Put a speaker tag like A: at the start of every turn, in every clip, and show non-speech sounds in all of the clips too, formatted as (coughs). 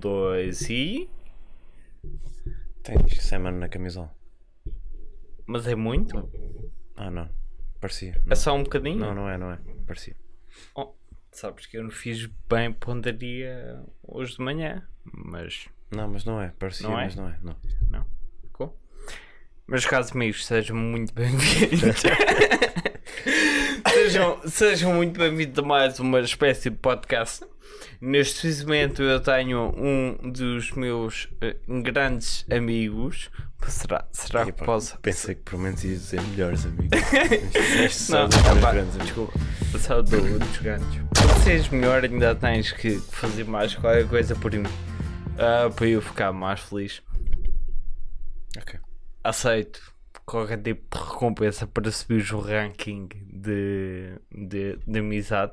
A: dois e.
B: Tens Seman na camisola.
A: Mas é muito?
B: Ah, não. Parecia.
A: É
B: Não,
A: só um bocadinho?
B: não, não é, não é. Parecia.
A: Oh, sabes que eu não fiz bem pontaria hoje de manhã, mas
B: Não, mas não é. Parecia,
A: Não é?
B: mas não é. Não.
A: não. Ficou? Meus caros amigos, sejam muito bem-vindos. (laughs) (laughs) sejam, sejam muito bem-vindos a mais uma espécie de podcast. Neste momento eu tenho um dos meus eh, grandes amigos. Será, será que posso?
B: Pensei que por menos ias dizer melhores amigos. (laughs)
A: Não, pá,
B: grandes
A: desculpa. Só do, dos grandes. Para seres melhor, ainda tens que fazer mais qualquer coisa por mim. Ah, para eu ficar mais feliz.
B: Ok.
A: Aceito qualquer tipo de recompensa para subir o ranking de, de, de amizade.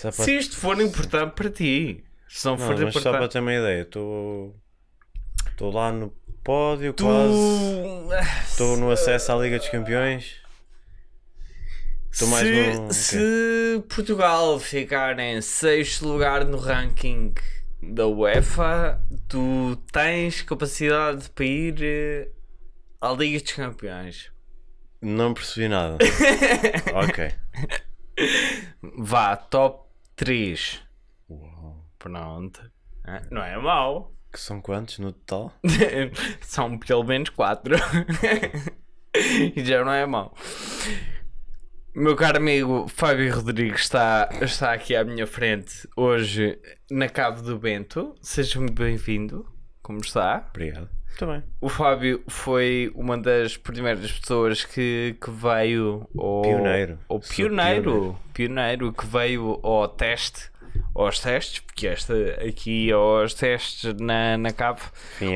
B: Para-
A: Se isto for (laughs) importante para ti. Se não,
B: Não,
A: for
B: mas só para
A: importante.
B: ter uma ideia, estou. Estou lá no pódio,
A: Tu.
B: quase. Estou no acesso à Liga dos Campeões. Estou mais
A: se,
B: no-
A: se Portugal ficar em sexto lugar no ranking da UEFA, tu tens capacidade para ir eh, à Liga dos Campeões.
B: Não percebi nada. (laughs) ok.
A: Vá, top 3.
B: Uau.
A: Pronto. Ah, Não é mau. (laughs)
B: Que são quantos no total?
A: São pelo menos 4. e (laughs) já não é mau. Meu caro amigo Fábio Rodrigues está, está aqui à minha frente hoje na Cave do Bento. Seja muito bem-vindo. Como está?
B: Obrigado. Bem.
A: O Fábio foi uma das primeiras pessoas que, que veio ao.
B: Pioneiro.
A: O
B: Sou
A: pioneiro, pioneiro. que veio ao teste. Aos testes, porque esta aqui aos testes na, na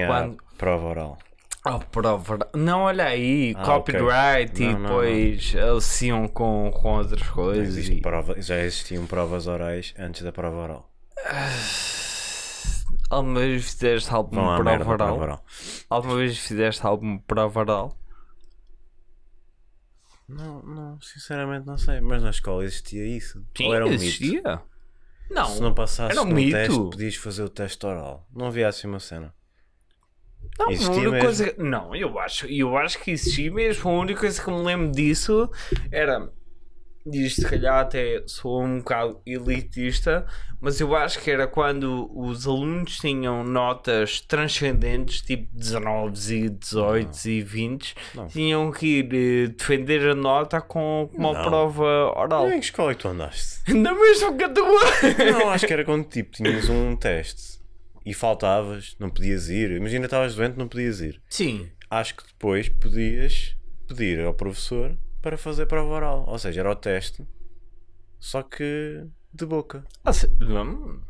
B: a
A: Quando-
B: prova oral.
A: Oh, prova. Não, olha aí,
B: Ah,
A: copyright
B: ok.
A: e
B: Não, não,
A: depois associam com, com outras coisas.
B: Existe
A: e-
B: prova, já existiam provas orais antes da prova oral. (sighs)
A: Alguma vez fizeste
B: Não há
A: prova
B: merda
A: oral. Alguma vez fizeste alguma prova oral?
B: Não, não, sinceramente não sei. Mas na escola existia isso. Ou era um mito?
A: existia. Não,
B: Se não passasses
A: era um mito.
B: teste, podias fazer o teste oral. Não havia assim uma cena.
A: Não, a única
B: mesmo.
A: coisa. Não, eu acho, eu acho que existia mesmo. A única coisa que me lembro disso era. E isto, se calhar, até sou um bocado elitista, mas eu acho que era quando os alunos tinham notas transcendentes, tipo 19 e 18 e 20,
B: Não.
A: tinham que ir eh, defender a nota com, com uma
B: Não.
A: prova oral.
B: Em que escola é que tu andaste? (laughs)
A: Na mesma categoria!
B: Não, acho que era quando tipo tinhas um teste e faltavas, não podias ir. Imagina, estavas doente, não podias ir.
A: Sim.
B: Acho que depois podias pedir ao professor para fazer prova oral. Ou seja, era o teste, só que de boca.
A: Ah, se- hum.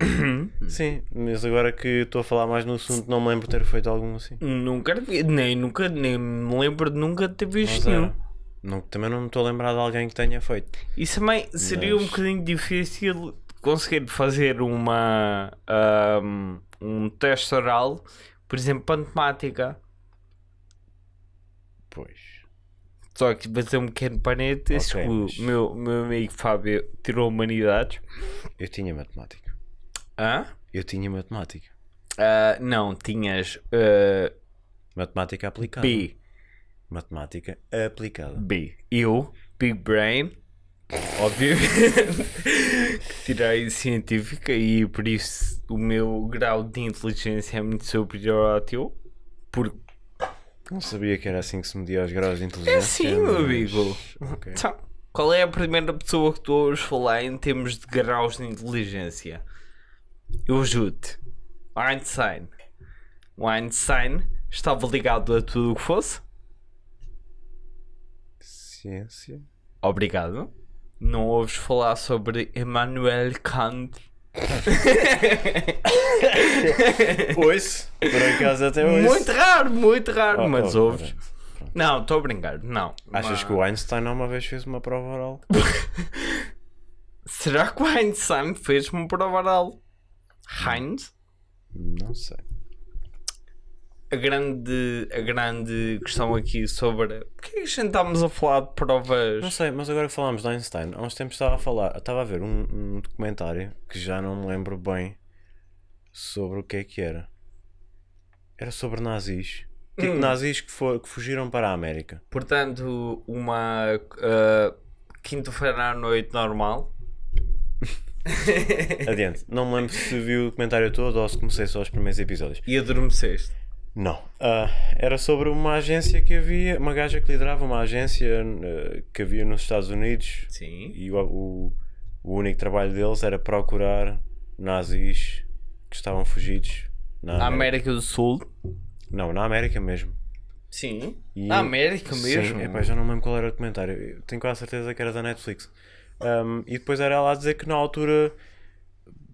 A: (coughs)
B: Sim, mas agora que estou a falar mais no assunto, não me lembro de ter feito algum assim.
A: Nunca nem, nunca, nem me lembro de nunca ter visto nenhum.
B: Não, também não me estou a lembrar de alguém que tenha feito.
A: Isso também seria um
B: Mas-
A: bocadinho difícil conseguir fazer uma ahm, um teste oral, por exemplo, para matemática.
B: Pois.
A: Só que fazer um pequeno parênteses
B: Ok,
A: que
B: mas-
A: o meu, meu amigo Fábio tirou humanidades.
B: Eu tinha matemática.
A: Hã?
B: Eu tinha matemática.
A: Ah, não, tinhas ah,
B: Matemática aplicada.
A: B.
B: Matemática aplicada.
A: B. Eu, Big Brain, óbvio, (laughs) tirei científica e por isso o meu grau de inteligência é muito superior ao teu. Porque
B: Não sabia que era assim que se media os graus de inteligência.
A: é sim, meu
B: mas-
A: amigo.
B: Ok.
A: Então, qual é a primeira pessoa que tu ouves falar em termos de graus de inteligência? Eu ajudo-te. Einstein. O Einstein estava ligado a tudo o que fosse.
B: Ciência.
A: Obrigado. Não ouves falar sobre Emmanuel Kant. (laughs)
B: Ouço. Por acaso até hoje.
A: muito raro, muito raro,
B: Oh,
A: mas
B: oh,
A: ouves.
B: pronto.
A: Não, estou a brincar, não.
B: Achas
A: Mas-
B: que o Einstein uma vez fez uma prova oral? (laughs)
A: Será que o Einstein fez uma prova oral? Heinz?
B: Não sei.
A: A grande, a grande questão aqui sobre. Porquê que a gente estamos a falar de provas?
B: Não sei, mas agora que falamos de Einstein, há uns tempos estava a falar, estava a ver um, um documentário que já não me lembro bem sobre o que é que era. Era sobre nazis. Tipo
A: Hum.
B: nazis que, for, que fugiram para a América.
A: Portanto, uma uh, quinta-feira à noite normal. (laughs)
B: Adiante. Não me lembro se vi o documentário todo ou se comecei só os primeiros episódios.
A: E adormeceste.
B: Não. Ah, era sobre uma agência que havia, uma gaja que liderava uma agência eh, que havia nos Estados Unidos
A: Sim.
B: e o, o, o único trabalho deles era procurar nazis que estavam fugidos na
A: Na
B: América.
A: América do Sul.
B: Não, na América mesmo.
A: Sim.
B: E-
A: Na América mesmo.
B: Sim, epá, já não me lembro qual era o documentário. Eu Tenho quase certeza que era da Netflix. Um, e depois era ela a dizer que na altura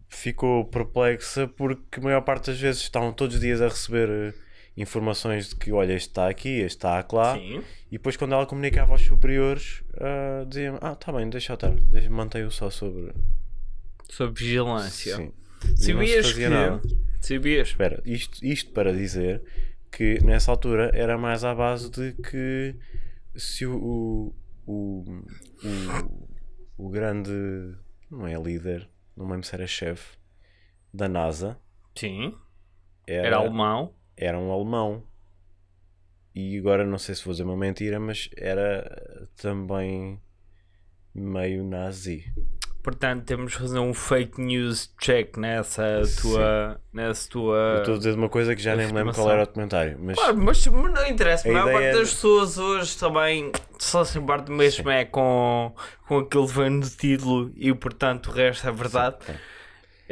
B: ficou perplexa porque a maior parte das vezes estavam todos os dias a receber informações de que olha, este está aqui, este está lá.
A: Sim.
B: E depois quando ela comunicava aos superiores, ah, diziam, ah, tá bem, deixa eu estar, mantém-o só sobre.
A: Sobre vigilância.
B: Sim.
A: Sabias que.
B: nada.
A: Sabias?
B: Espera, isto, isto para dizer que nessa altura era mais à base de que se o, o, o, o, o grande, não é líder, não lembro se era chefe da NASA,
A: Sim.
B: era,
A: Era alemão.
B: Era um alemão. E agora não sei se vou dizer uma mentira, mas era também meio nazi.
A: Portanto, temos que fazer um fake news check nessa
B: Sim.
A: tua. Nessa
B: Eu
A: tua.
B: estou a dizer uma coisa que já nem me lembro qual era o documentário, mas
A: Claro, mas, não interessa, a maior parte
B: é-
A: das pessoas hoje também só se importa mesmo é com, com aquilo que vem no título e portanto o resto é verdade.
B: Sim.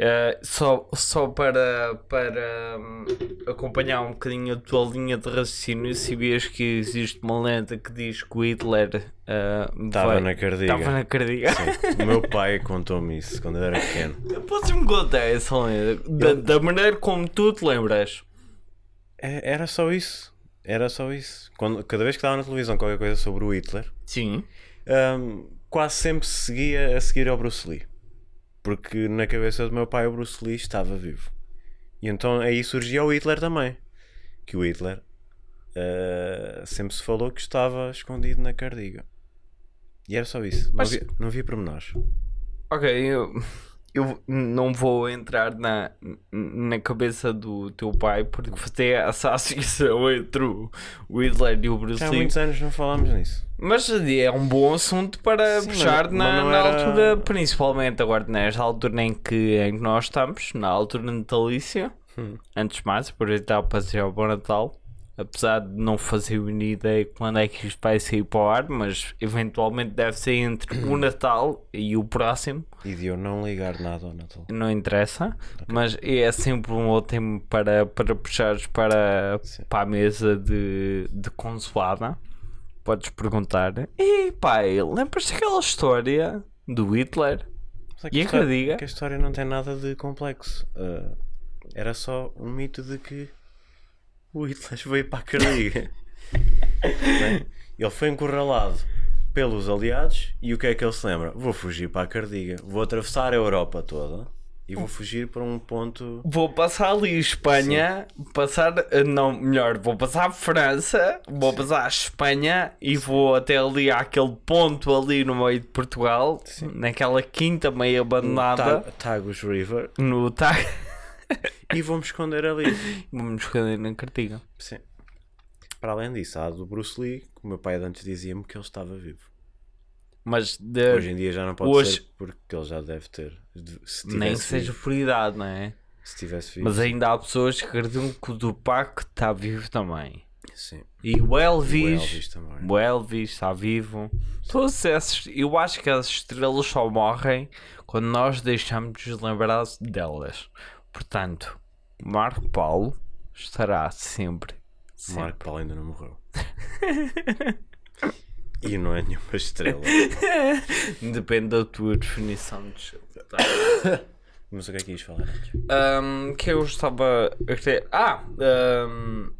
A: Eh, só, só para, para hum, acompanhar um bocadinho a tua linha de raciocínio, sabias que existe uma lenda que diz que o Hitler eh,
B: estava
A: vai-
B: na cardiga.
A: estava na cardiga.
B: Sim. O meu pai contou-me isso quando eu era pequeno. (laughs)
A: Podes-me contar essa lenda? Da, da maneira como tu te lembras.
B: É- Era só isso. Era só isso. Quando, cada vez que estava na televisão qualquer coisa sobre o Hitler,
A: Sim.
B: hum, quase sempre se seguia a seguir ao Bruce Lee. Porque na cabeça do meu pai o Bruce Lee estava vivo. E então aí surgia o Hitler também. Que o Hitler ah, sempre se falou que estava escondido na cardiga. E era só isso.
A: Mas-
B: Não, havia, não havia pormenores.
A: Ok, eu, eu não vou entrar na, na cabeça do teu pai porque fazer essa (laughs) associação entre o, Hitler e o Bruce
B: Já há
A: Lee.
B: muitos anos não falámos nisso.
A: Mas é um bom assunto para
B: Sim, mas-
A: puxar
B: mas
A: na,
B: não
A: na
B: era-
A: altura, principalmente agora nesta altura em que, em que nós estamos, na altura natalícia.
B: Hum.
A: Antes de mais, aproveitar para dizer o bom Natal. Apesar de não fazer uma ideia quando é que isto vai sair para o ar, mas eventualmente deve ser entre o (clears throat) Natal e o próximo.
B: E de eu não ligar nada ao Natal.
A: Não interessa, mas é sempre um tempo para, para puxares para,
B: Sim.
A: para a mesa de, de consoada. Podes perguntar: Ei pai, lembras daquela história do Hitler?
B: Mas é
A: E a
B: história-
A: cardiga?
B: que a história não tem nada de complexo. Ah, era só um mito de que o Hitler veio para a cardiga. Né? Ele foi encurralado pelos aliados e o que é que ele se lembra? Vou fugir para a cardiga. Vou atravessar a Europa toda e vou fugir para um ponto.
A: Vou passar ali Espanha, passar, eh, não, melhor, vou passar a França, vou passar a Espanha e vou até ali àquele ponto ali no meio de Portugal, naquela quinta meio abandonada,
B: Ta- Tagus River
A: no TAG. (laughs) (laughs)
B: e vou-me esconder ali.
A: Vamos esconder na cartiga.
B: Sim. Para além disso, há a do Bruce Lee, que o meu pai antes dizia-me que ele estava vivo.
A: Mas de-
B: Hoje em dia já não pode
A: hoje-
B: ser porque ele já deve ter.
A: Nem que seja por idade, não é?
B: Se tivesse vivo.
A: Mas ainda há pessoas que acreditam que o Tupac está vivo também.
B: Sim.
A: E o
B: O
A: Elvis,
B: Elvis também.
A: o Elvis está vivo. Todos esses, eu acho que as estrelas só morrem quando nós deixamos de lembrar delas. Portanto, Marco Paulo estará sempre. sempre.
B: Marco Paulo ainda não morreu. e não é nenhuma estrela. (laughs)
A: Depende da tua definição de (coughs)
B: Mas o que é que ias falar antes?
A: Um, que eu estava a querer. Ah! Um,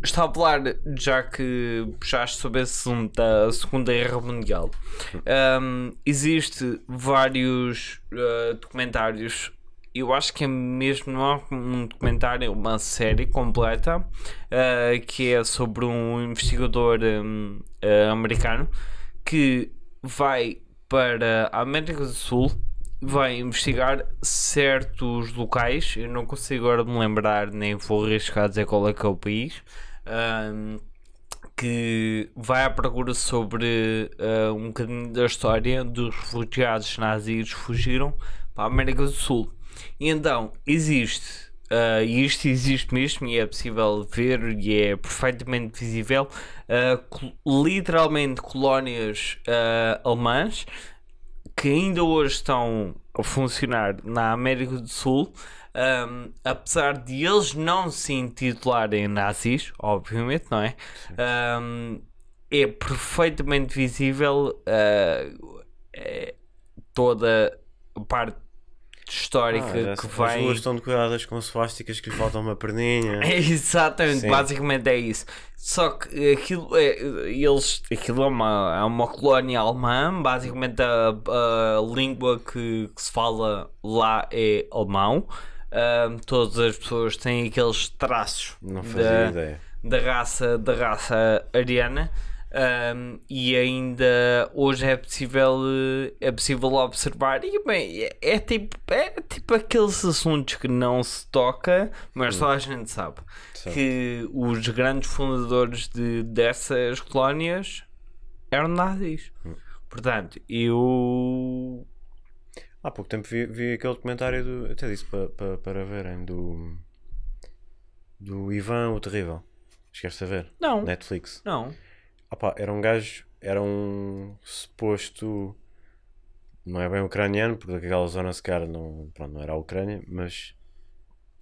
A: estava a falar, já que puxaste sobre esse assunto da Segunda Guerra Mundial. (laughs) Um, existe vários uh, documentários. Eu acho que é mesmo não um documentário, uma série completa uh, que é sobre um investigador um, uh, americano que vai para a América do Sul vai investigar certos locais. Eu não consigo agora me lembrar, nem vou arriscar dizer qual é que é o país. ahm, que vai à procura sobre ah, um bocadinho da história dos refugiados nazis que fugiram para a América do Sul. E então existe, e isto existe mesmo, e é possível ver, e é perfeitamente visível, ah, col- literalmente colónias ah, alemãs que ainda hoje estão a funcionar na América do Sul, um, apesar de eles não se intitularem nazis, obviamente, não é? Um, é perfeitamente visível uh, é, toda a parte histórica
B: Ah,
A: que
B: sei. As
A: vem.
B: ruas estão decoradas com suásticas que lhe faltam uma perninha. (laughs)
A: Exatamente,
B: Sim.
A: basicamente é isso. Só que aquilo é, eles, aquilo é uma, é uma colónia alemã, basicamente a, a língua que, que se fala lá é alemão. Todas as pessoas têm aqueles traços da, da raça da raça ariana. Ahm, e ainda hoje é possível eh, é possível observar e bem, é, é tipo é tipo aqueles assuntos que não se toca mas só a gente sabe
B: Sabe.
A: que os grandes fundadores de, dessas colónias eram nazis portanto eu
B: Há pouco tempo vi, vi aquele documentário do. Até disse para para para verem do. Do Ivan o Terrível. Esquece a ver?
A: não
B: Netflix.
A: não
B: Pá, era um gajo. Era um suposto. Não é bem ucraniano, porque daquela zona se calhar não, pronto, não era a Ucrânia, mas.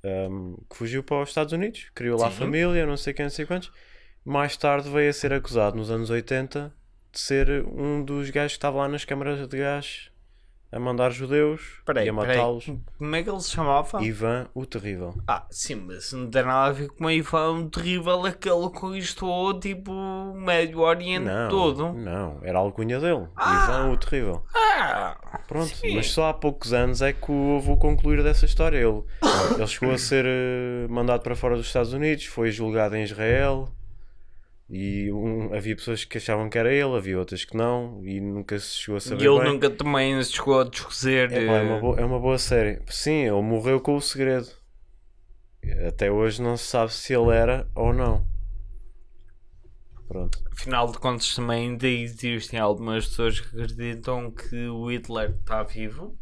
B: ahm, que fugiu para os Estados Unidos, criou lá
A: Sim.
B: família, não sei quem, não sei quantos. Mais tarde veio a ser acusado, nos anos 80, de ser um dos gajos que estava lá nas câmaras de gás a mandar judeus
A: peraí,
B: e a matá-los.
A: como é que ele se chamava?
B: Ivan o Terrível.
A: Ah, sim, mas não tem nada a ver com o Ivan terrível aquele que conquistou tipo o Médio Oriente
B: Não,
A: todo.
B: não, era a alcunha dele.
A: Ah!
B: Ivan o Terrível.
A: Ah,
B: Pronto,
A: Sim.
B: mas só há poucos anos é que houve o concluir dessa história. Ele, ele chegou a ser eh, mandado para fora dos Estados Unidos, foi julgado em Israel e um- havia pessoas que achavam que era ele, havia outras que não, e nunca se chegou a saber.
A: e ele
B: bem.
A: nunca também se chegou a descozer.
B: É, é, uma boa, é uma boa série. Sim, ele morreu com o segredo. Até hoje não se sabe se ele era ou não. Pronto.
A: Afinal de contas, também ainda existem algumas pessoas que acreditam que o Hitler está vivo.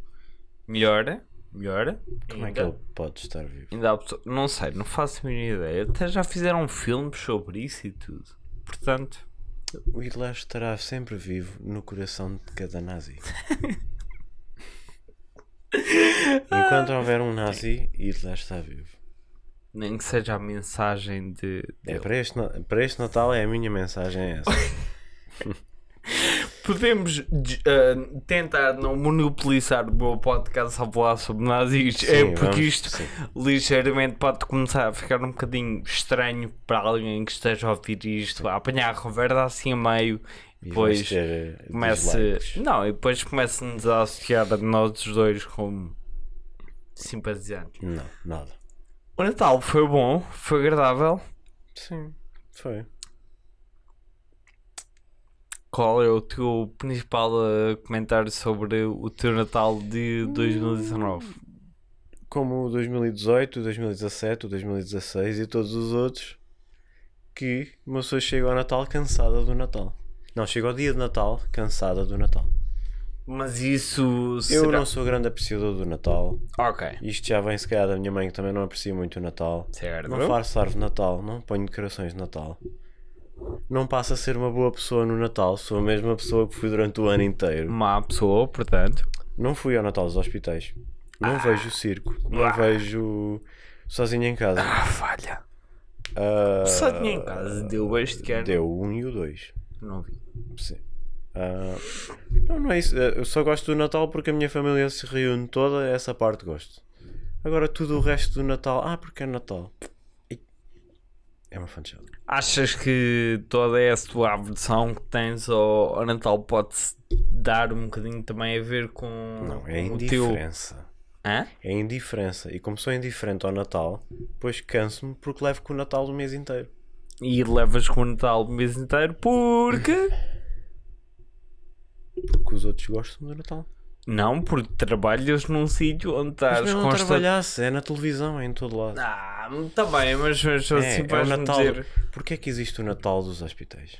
A: Melhora, melhora.
B: Como é que
A: ainda.
B: ele pode estar vivo?
A: Ainda não sei, não faço a mínima ideia. Até já fizeram filmes sobre isso e tudo. Portanto,
B: O Hitler estará sempre vivo no coração de cada nazi. (laughs) Enquanto houver um nazi, Hitler está vivo.
A: nem que seja a mensagem de.
B: É,
A: dele.
B: para, este, para este Natal é a minha mensagem é essa. (laughs)
A: Podemos de- ah, tentar não monopolizar o meu podcast a falar sobre nazis.
B: Sim,
A: é porque
B: vamos-
A: isto
B: sim.
A: ligeiramente pode começar a ficar um bocadinho estranho para alguém que esteja a ouvir isto, a apanhar a conversa assim a meio
B: E
A: Depois
B: eh,
A: começa. Não, e depois começa-nos a associar a nós os dois como simpatizantes.
B: Não, nada.
A: O Natal foi bom, foi agradável.
B: Sim, foi.
A: Qual é o teu principal ah, comentário sobre o teu Natal de 2019?
B: Como o 2018, o 2017, o 2016 e todos os outros que uma pessoa chega ao Natal cansada do Natal. Não, chega ao dia de Natal cansada do Natal.
A: Mas isso.
B: Eu
A: será-
B: não sou grande apreciador do Natal.
A: Ok.
B: Isto já vem se calhar da minha mãe que também não aprecia muito o Natal.
A: Certo.
B: Não faço árvore de Natal, não ponho decorações de Natal. Não passo a ser uma boa pessoa no Natal, sou a mesma pessoa que fui durante o ano inteiro.
A: Má pessoa, portanto.
B: Não fui ao Natal dos hospitais. Não vejo o circo. Não
A: Ah.
B: vejo sozinho em casa.
A: Ah, falha.
B: Ah,
A: Só tinha em casa, deu este ano.
B: Deu o 1 e o 2.
A: Não vi.
B: Sim. Ah, não, não é isso. Eu só gosto do Natal porque a minha família se reúne toda, essa parte gosto. Agora tudo o resto do Natal, ah, porque é Natal. É uma fanchada.
A: Achas que toda essa tua aversão que tens ao, Natal pode-se dar um bocadinho também a ver com
B: Não, é
A: o teu.
B: indiferença.
A: Hã?
B: É indiferença. E como sou indiferente ao Natal, depois canso-me porque levo com o Natal o mês inteiro.
A: E levas com o Natal o mês inteiro porque.
B: Porque os outros gostam do Natal.
A: Não, porque trabalhas num sítio onde
B: Mas
A: estás
B: mesmo não
A: constante.
B: trabalhasse, é na televisão, é em todo lado.
A: Ah, tá bem, mas, mas
B: é,
A: assim
B: é o Natal.
A: dizer.
B: Porquê é que existe o Natal dos hospitais?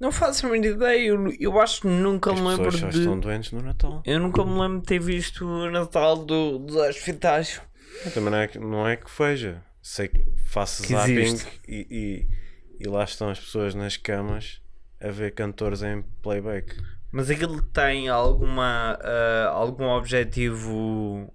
A: Não faço a mínima ideia. Eu, eu acho que nunca
B: As
A: me lembro
B: pessoas só
A: de.
B: estão doentes no Natal.
A: Eu nunca me lembro de ter visto o Natal do, dos hospitais.
B: Eu também não é, que- não é que veja. Sei que faço
A: Que
B: zapping
A: existe.
B: e, e, e lá estão as pessoas nas camas a ver cantores em playback.
A: Mas aquilo tem alguma, ah, algum objetivo.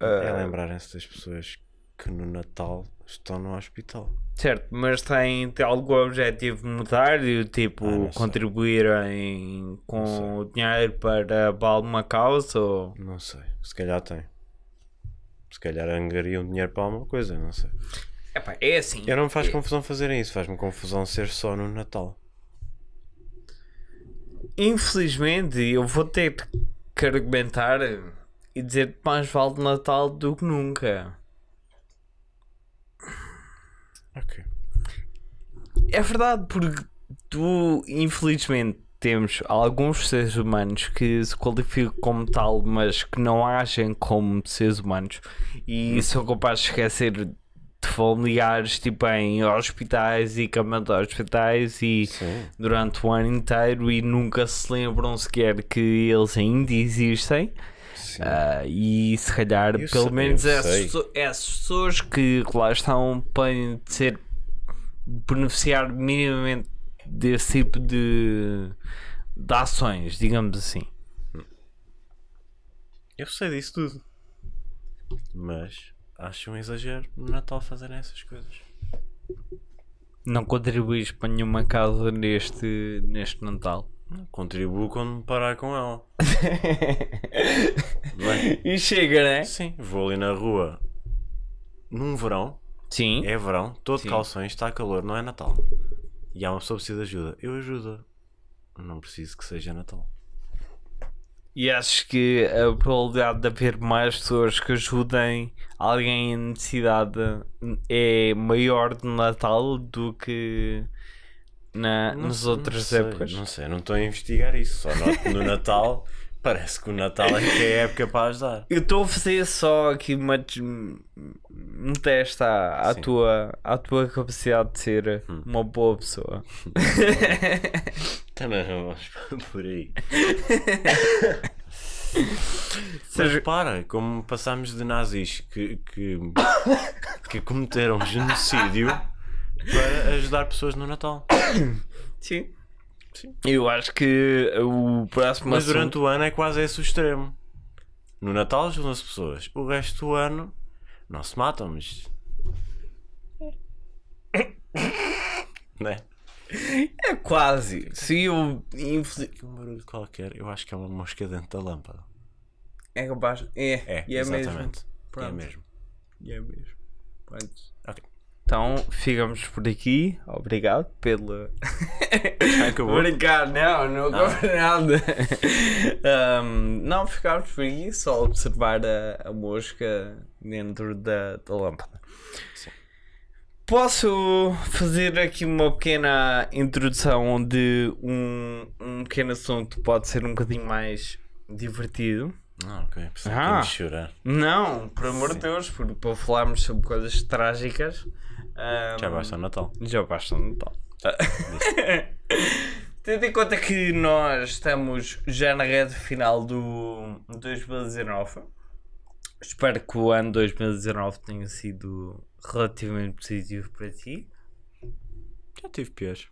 A: ah,
B: É lembrarem-se das pessoas que no Natal estão no hospital.
A: Certo, mas tem, tem algum objetivo monetário, tipo
B: Ah,
A: contribuírem com o dinheiro para, para alguma causa? Ou...
B: Não sei. Se calhar tem. Se calhar angariam dinheiro para alguma coisa, não sei.
A: Epá, é assim.
B: Eu não me faz confusão fazerem isso, faz-me confusão ser só no Natal.
A: Infelizmente, eu vou ter que argumentar e dizer que mais vale Natal do que nunca.
B: Ok.
A: É verdade, porque tu, infelizmente, temos alguns seres humanos que se qualificam como tal, mas que não agem como seres humanos e são capazes de esquecer de familiares tipo em hospitais e camas de hospitais e
B: Sim.
A: durante o ano inteiro e nunca se lembram sequer que eles ainda existem. Ah, e se calhar,
B: Eu
A: pelo
B: sei,
A: menos, essas, essas pessoas que lá estão podem ser beneficiar minimamente desse tipo de, de ações, digamos assim.
B: Eu sei disso tudo. Mas acho um exagero no Natal fazerem essas coisas.
A: Não contribuís para nenhuma causa neste, neste Natal.
B: Contribuo quando me parar com ela. (laughs) É?
A: e chega, né?
B: Sim, vou ali na rua num verão,
A: Sim.
B: é verão, todo
A: Sim.
B: calções, está calor, não é Natal. E há uma pessoa que precisa de ajuda. Eu ajudo. Não preciso que seja Natal.
A: E acho que a probabilidade de haver mais pessoas que ajudem alguém em necessidade é maior no Natal do que na,
B: Não
A: nas outras
B: não sei,
A: épocas.
B: Não sei, não estou a investigar isso. Só noto no Natal (laughs) parece que o Natal é que é a época para ajudar. (laughs)
A: Eu estou a fazer só aqui uma um teste à, à tua, à tua capacidade de ser
B: Hum.
A: uma boa pessoa.
B: Também não vamos por aí. (laughs) Mas para, como passámos de nazis que, que, que cometeram genocídio (laughs) para ajudar pessoas no Natal.
A: Sim.
B: Sim.
A: Eu acho que o próximo
B: Mas
A: assunto-
B: durante o ano é quase esse o extremo. No Natal ajudam-se pessoas. O resto do ano não se matam, mas. (coughs) né?
A: É quase. Se eu. infeliz-
B: Que um barulho qualquer, eu acho que é uma mosca dentro da lâmpada.
A: É capaz. É.
B: É,
A: e é mesmo.
B: exatamente. É
A: Pronto.
B: mesmo.
A: E é mesmo. Pronto. Então ficamos por aqui. Obrigado pela. (laughs)
B: acabou?
A: Obrigado, não, não acabou nada. Ahm, não, ficámos por aqui só observar a, a mosca dentro da, da lâmpada.
B: Sim.
A: Posso fazer aqui uma pequena introdução de um, um pequeno assunto que pode ser um bocadinho mais divertido?
B: Ah, ok. Pensava
A: Ah.
B: chorar.
A: Não, por amor de
B: Sim.
A: Deus, por, para falarmos sobre coisas trágicas. ahm,
B: Já basta o Natal.
A: já basta no Natal. (laughs) Tendo em conta que nós estamos já na reta final do 2019, espero que o ano 2019 tenha sido relativamente positivo para ti.
B: Já tive piores.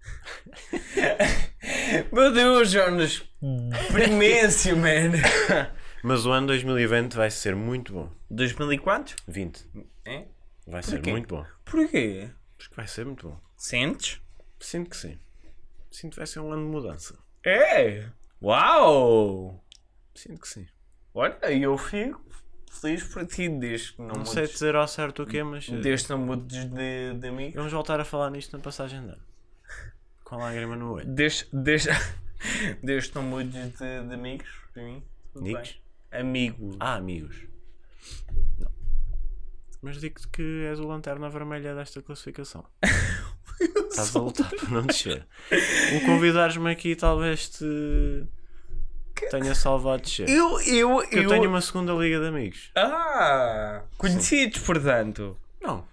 B: (laughs)
A: Meu Deus, Jonas, (laughs) primência, man. (laughs)
B: Mas o ano 2020 vai ser muito bom.
A: 2000 e quantos?
B: 20.
A: É?
B: Vai ser
A: Porquê?
B: muito bom.
A: Porquê?
B: Acho que vai ser muito bom.
A: Sentes?
B: Sinto que sim. Sinto que vai ser um ano de mudança.
A: É! Uau!
B: Sinto que sim.
A: Olha, eu fico feliz por ti, desde que não,
B: Não sei dizer ao certo o quê, mas. eh,
A: desde que não mudes de, de amigos.
B: Vamos voltar a falar nisto na passagem de ano. Com a lágrima no olho.
A: Desde, desde, (laughs) (laughs) que não mudes de, de amigos, para mim.
B: Amigos?
A: Amigos.
B: Ah, amigos. Não. Mas digo-te que és o lanterna vermelha desta classificação. (laughs) Estás a lutar para não descer. O convidares-me aqui talvez te. tenha salvado de ser.
A: Eu, eu,
B: Eu,
A: eu.
B: tenho uma segunda liga de amigos.
A: Ah! Conhecidos, portanto.
B: Não.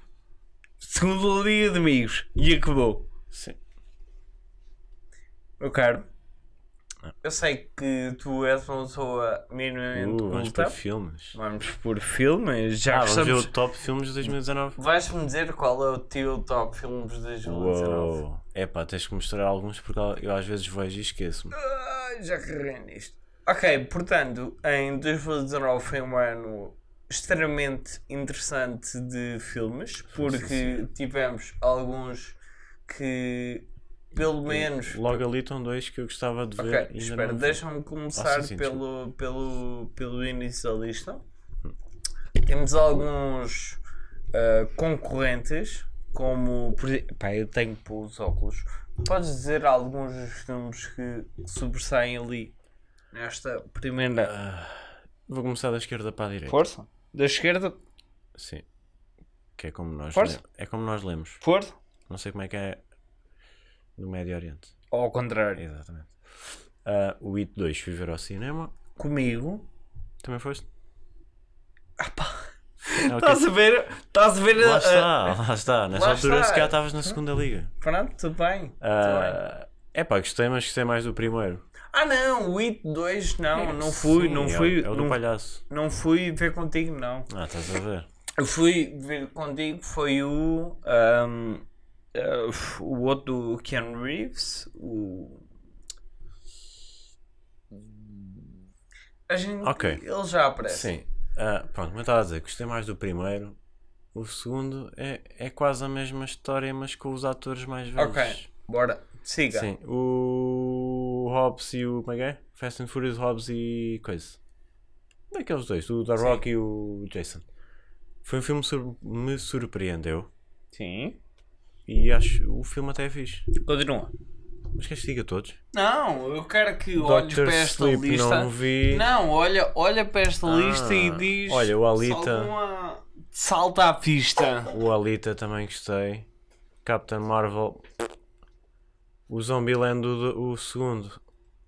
A: Segunda Liga de Amigos. E acabou.
B: Sim.
A: Meu caro. Eu sei que tu és uma pessoa minimamente
B: Uh, vamos para filmes.
A: Vamos por filmes. Já
B: Ah, vamos ver o top filmes de 2019.
A: Vais-me dizer qual é o teu top filmes de 2019?
B: Uou. É pá, tens que mostrar alguns porque eu às vezes vejo e esqueço-me.
A: Ai, já carreguei nisto. Ok, portanto, em 2019 foi um ano extremamente interessante de filmes, porque tivemos alguns que, pelo menos.
B: Logo ali estão dois que eu gostava de ver.
A: Ok,
B: ainda
A: espera, deixa-me começar
B: Ah, sim, sim,
A: pelo, pelo, pelo início da lista. Temos alguns ah, concorrentes, como. Pá, eu tenho os óculos. Podes dizer alguns dos filmes que sobressaem ali nesta primeira.
B: Ah, vou começar da esquerda para a direita.
A: Força? Da esquerda,
B: Sim. Que é como nós
A: Força.
B: É como nós lemos.
A: força?
B: Não sei como é que é no Médio Oriente.
A: Ou ao contrário?
B: Exatamente. Ah, o It 2 fui ver ao cinema.
A: Comigo.
B: Também foste?
A: Ah, pá.
B: É.
A: Estás a ver? Estás a ver?
B: Lá está, lá está. Nessa
A: lá
B: altura
A: está.
B: se calhar estavas na segunda liga.
A: pronto, tudo bem.
B: Ah, é pá, gostei, mas gostei mais do primeiro.
A: Ah não, o It 2 não, não fui,
B: Sim,
A: não
B: é o-
A: fui,
B: É o do
A: não,
B: palhaço.
A: não fui ver contigo não.
B: Ah, estás a ver.
A: Eu fui ver contigo foi o ahm, ah, o outro do Keanu Reeves, o a gente,
B: Ok.
A: ele já aparece.
B: Sim. Ah, pronto, como eu estava a dizer, gostei mais do primeiro. O segundo é, é quase a mesma história, mas com os atores mais velhos.
A: Ok, bora, siga.
B: Sim. O Hobbs e o. Como é que é? Fast and Furious Hobbs e coisa. Daqueles dois, o The
A: Sim.
B: Rock e o Jason. Foi um filme que sur- me surpreendeu.
A: Sim.
B: E acho o filme até é fixe.
A: Continua.
B: Mas queres que diga todos?
A: Não, eu quero que olhes
B: Dr.
A: para esta
B: Sleep
A: lista.
B: não vi.
A: Não, olha, olha para esta
B: Ah,
A: lista e diz.
B: olha, o Alita.
A: alguma Salta à pista.
B: O Alita também gostei. Captain Marvel. O Zombieland, o, o segundo.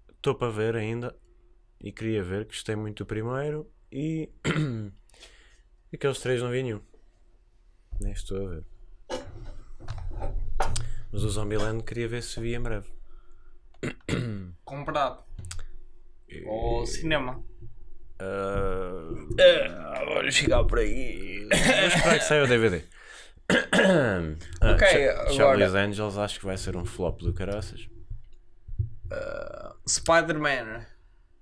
B: Estou para ver ainda. E queria ver, gostei muito do primeiro. E. (clears throat) Aqueles três não vi nenhum. Nem estou a ver. Mas o Zombieland queria ver se via em breve. (coughs)
A: Comprado. Ao cinema.
B: Ah,
A: Ah, Vamos chegar por aí.
B: Vou esperar que saia o DVD. (coughs) Ah,
A: Ok, agora-
B: Charlie's Angels acho que vai ser um flop do caraças.
A: Spider-Man.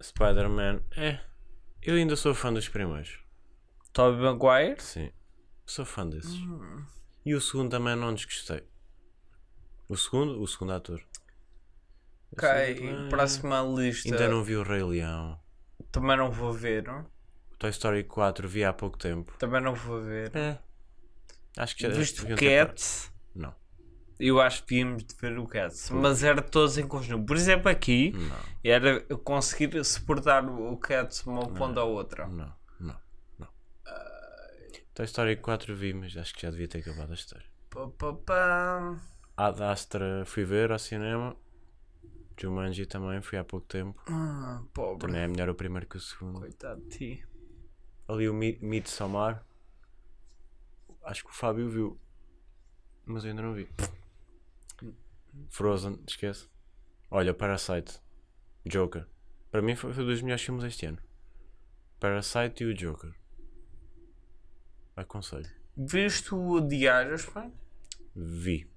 B: Spider-Man, é. Eu ainda sou fã dos primeiros.
A: Tobey Maguire.
B: Sim. Sou fã desses.
A: Hum.
B: E o segundo também não desgostei. O segundo? O segundo ator. O
A: Ok,
B: segundo, ah,
A: próxima lista.
B: Ainda não vi o Rei Leão.
A: Também não vou ver. não?
B: O Toy Story 4 vi há pouco tempo.
A: Também não vou ver.
B: É. Acho que já deviam
A: o. Cats.
B: Não.
A: Eu acho que devíamos de ver o Cats. Mas era todos em conjunto. Por exemplo, aqui
B: Não.
A: era eu conseguir suportar o Cats de uma ponta à outra.
B: Não. Não. Não. Toy Story 4 vi, mas acho que já devia ter acabado a história.
A: Pá, pá, pá.
B: Ad Astra fui ver ao cinema. Jumanji também fui há pouco tempo.
A: Ah, pobre.
B: Também é melhor o primeiro que o segundo.
A: Coitado de ti.
B: Ali o Mi- Midsommar. Acho que o Fábio viu. Mas eu ainda não vi. Frozen, esquece. Olha, Parasite. Joker. Para mim foi, foi um dos melhores filmes este ano. Parasite e o Joker. Aconselho.
A: Viste o Diários, pá?
B: Vi.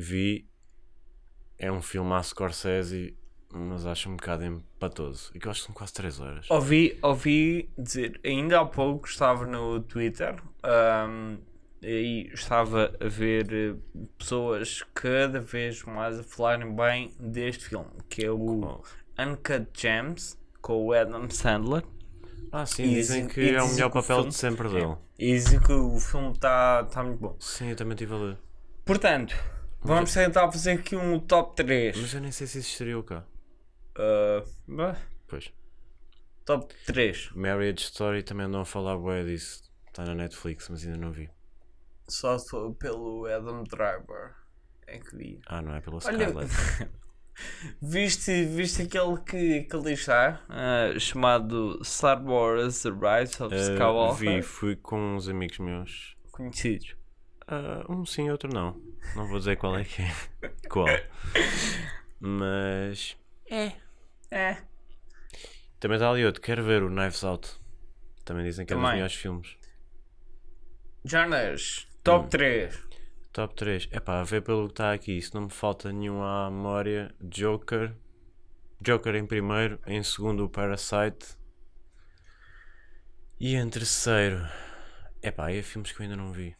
B: Vi. É um filme à Scorsese, mas acho um bocado empatoso. E que eu acho que são quase 3 horas.
A: Ouvi, ouvi dizer, ainda há pouco estava no Twitter ahm, e estava a ver eh, pessoas cada vez mais a falarem bem deste filme, que é o
B: Qual?
A: Uncut Gems com o Adam Sandler.
B: Ah, sim,
A: E
B: dizem que é o melhor
A: o
B: papel
A: filme-
B: de sempre dele.
A: E dizem que o filme está tá muito bom.
B: Sim, eu também estive a ler.
A: Portanto, vamos tentar fazer aqui um top 3.
B: Mas eu nem sei se existiria o cá.
A: Ah, bah,
B: Pois.
A: top 3.
B: Marriage Story também andam a falar bué disso. Está na Netflix, mas ainda não vi.
A: Só pelo Adam Driver. É que vi.
B: Ah, não é pela
A: Olha,
B: Scarlett. (laughs)
A: Viste, viste aquele que, que ali está, ah, chamado Star Wars The Rise of
B: Uh,
A: Skywalker?
B: vi, fui com uns amigos meus.
A: Conhecidos.
B: Uh, um sim, outro não. Não vou dizer qual é que é. (laughs) Qual. Mas.
A: É. É.
B: Também está ali outro. Quero ver o Knives Out. Também dizem que é um dos
A: Também.
B: melhores filmes.
A: Jonas, top
B: Hum.
A: 3.
B: Top 3. Epá, a ver pelo que está aqui. Se não me falta nenhum à memória. Joker. Joker em primeiro. Em segundo, o Parasite. E em terceiro. Epá, aí é filmes que eu ainda não vi.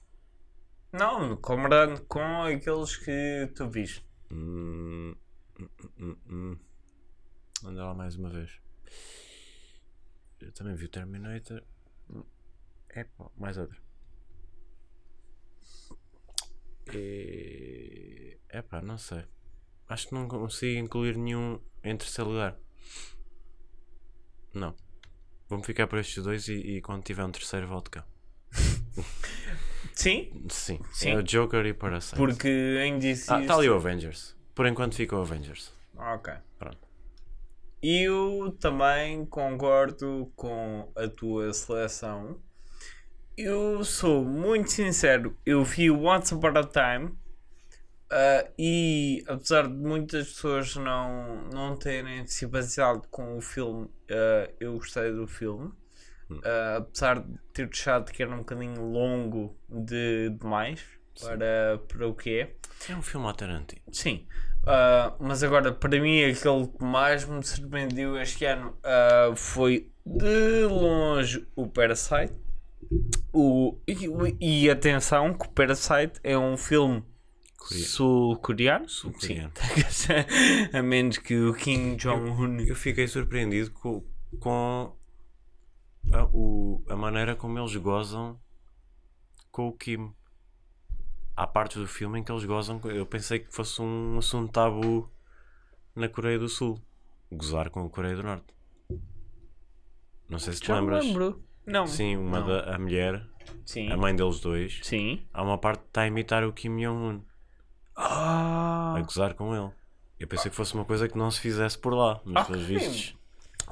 A: Não, comparando com aqueles que tu viste.
B: Hum, hum, hum, hum. Anda lá mais uma vez. Eu também vi o Terminator. Epá, mais outro. E... Epá, não sei. Acho que não consigo incluir nenhum em terceiro lugar. Não. Vamos ficar por estes dois e, e quando tiver um terceiro volto cá. (laughs)
A: Sim,
B: Sim,
A: Sim.
B: é o Joker e Parasite.
A: porque em DC.
B: Ah, está ali o Avengers. Por enquanto fica o Avengers.
A: Ok.
B: Pronto.
A: Eu também concordo com a tua seleção. Eu sou muito sincero, eu vi o Once Upon a Time ah, e apesar de muitas pessoas não, não terem simpatizado com o filme, ah, eu gostei do filme. Ah, apesar de ter achado que era um bocadinho longo de demais para, para o que é.
B: É um filme ao Tarantino.
A: Sim. Ah, mas agora, para mim, aquele que mais me surpreendeu este ano ah, foi de longe o Parasite. O, e, e atenção, que o Parasite é um filme
B: Coreano.
A: sul-coreano. Sim. (laughs) a menos que o Kim Jong-un.
B: Eu fiquei surpreendido com, com a, o- a maneira como eles gozam com o Kim. Há partes do filme em que eles gozam. com- Eu pensei que fosse um assunto tabu na Coreia do Sul. Gozar com a Coreia do Norte. Não sei se te
A: Já
B: lembras.
A: lembro. Não.
B: Sim, uma
A: Não.
B: da a mulher,
A: Sim.
B: a mãe deles dois,
A: Sim.
B: há uma parte que está a imitar o Kim Jong-un,
A: Ah.
B: a gozar com ele. Eu pensei que fosse uma coisa que não se fizesse por lá, mas
A: Ok.
B: pelos vistos.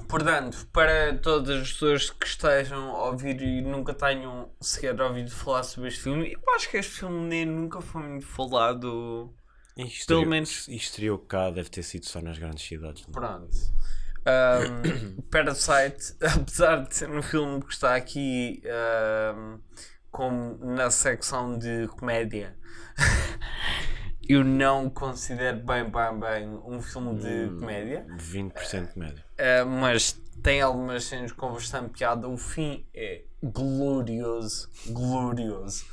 A: Portanto, para todas as pessoas que estejam a ouvir e nunca tenham sequer ouvido falar sobre este filme, eu acho que este filme nem nunca foi muito falado.
B: Isto
A: Pelo
B: estreou-
A: menos-
B: estreou cá, deve ter sido só nas grandes cidades. não é?
A: Pronto. Um, (coughs) Parasite, (coughs) apesar de ser um filme que está aqui um, como na secção de comédia, (laughs) eu não considero bem, bem, bem um filme de comédia.
B: 20% de média.
A: Uh, mas tem algumas cenas com bastante piada. O fim é glorioso, glorioso.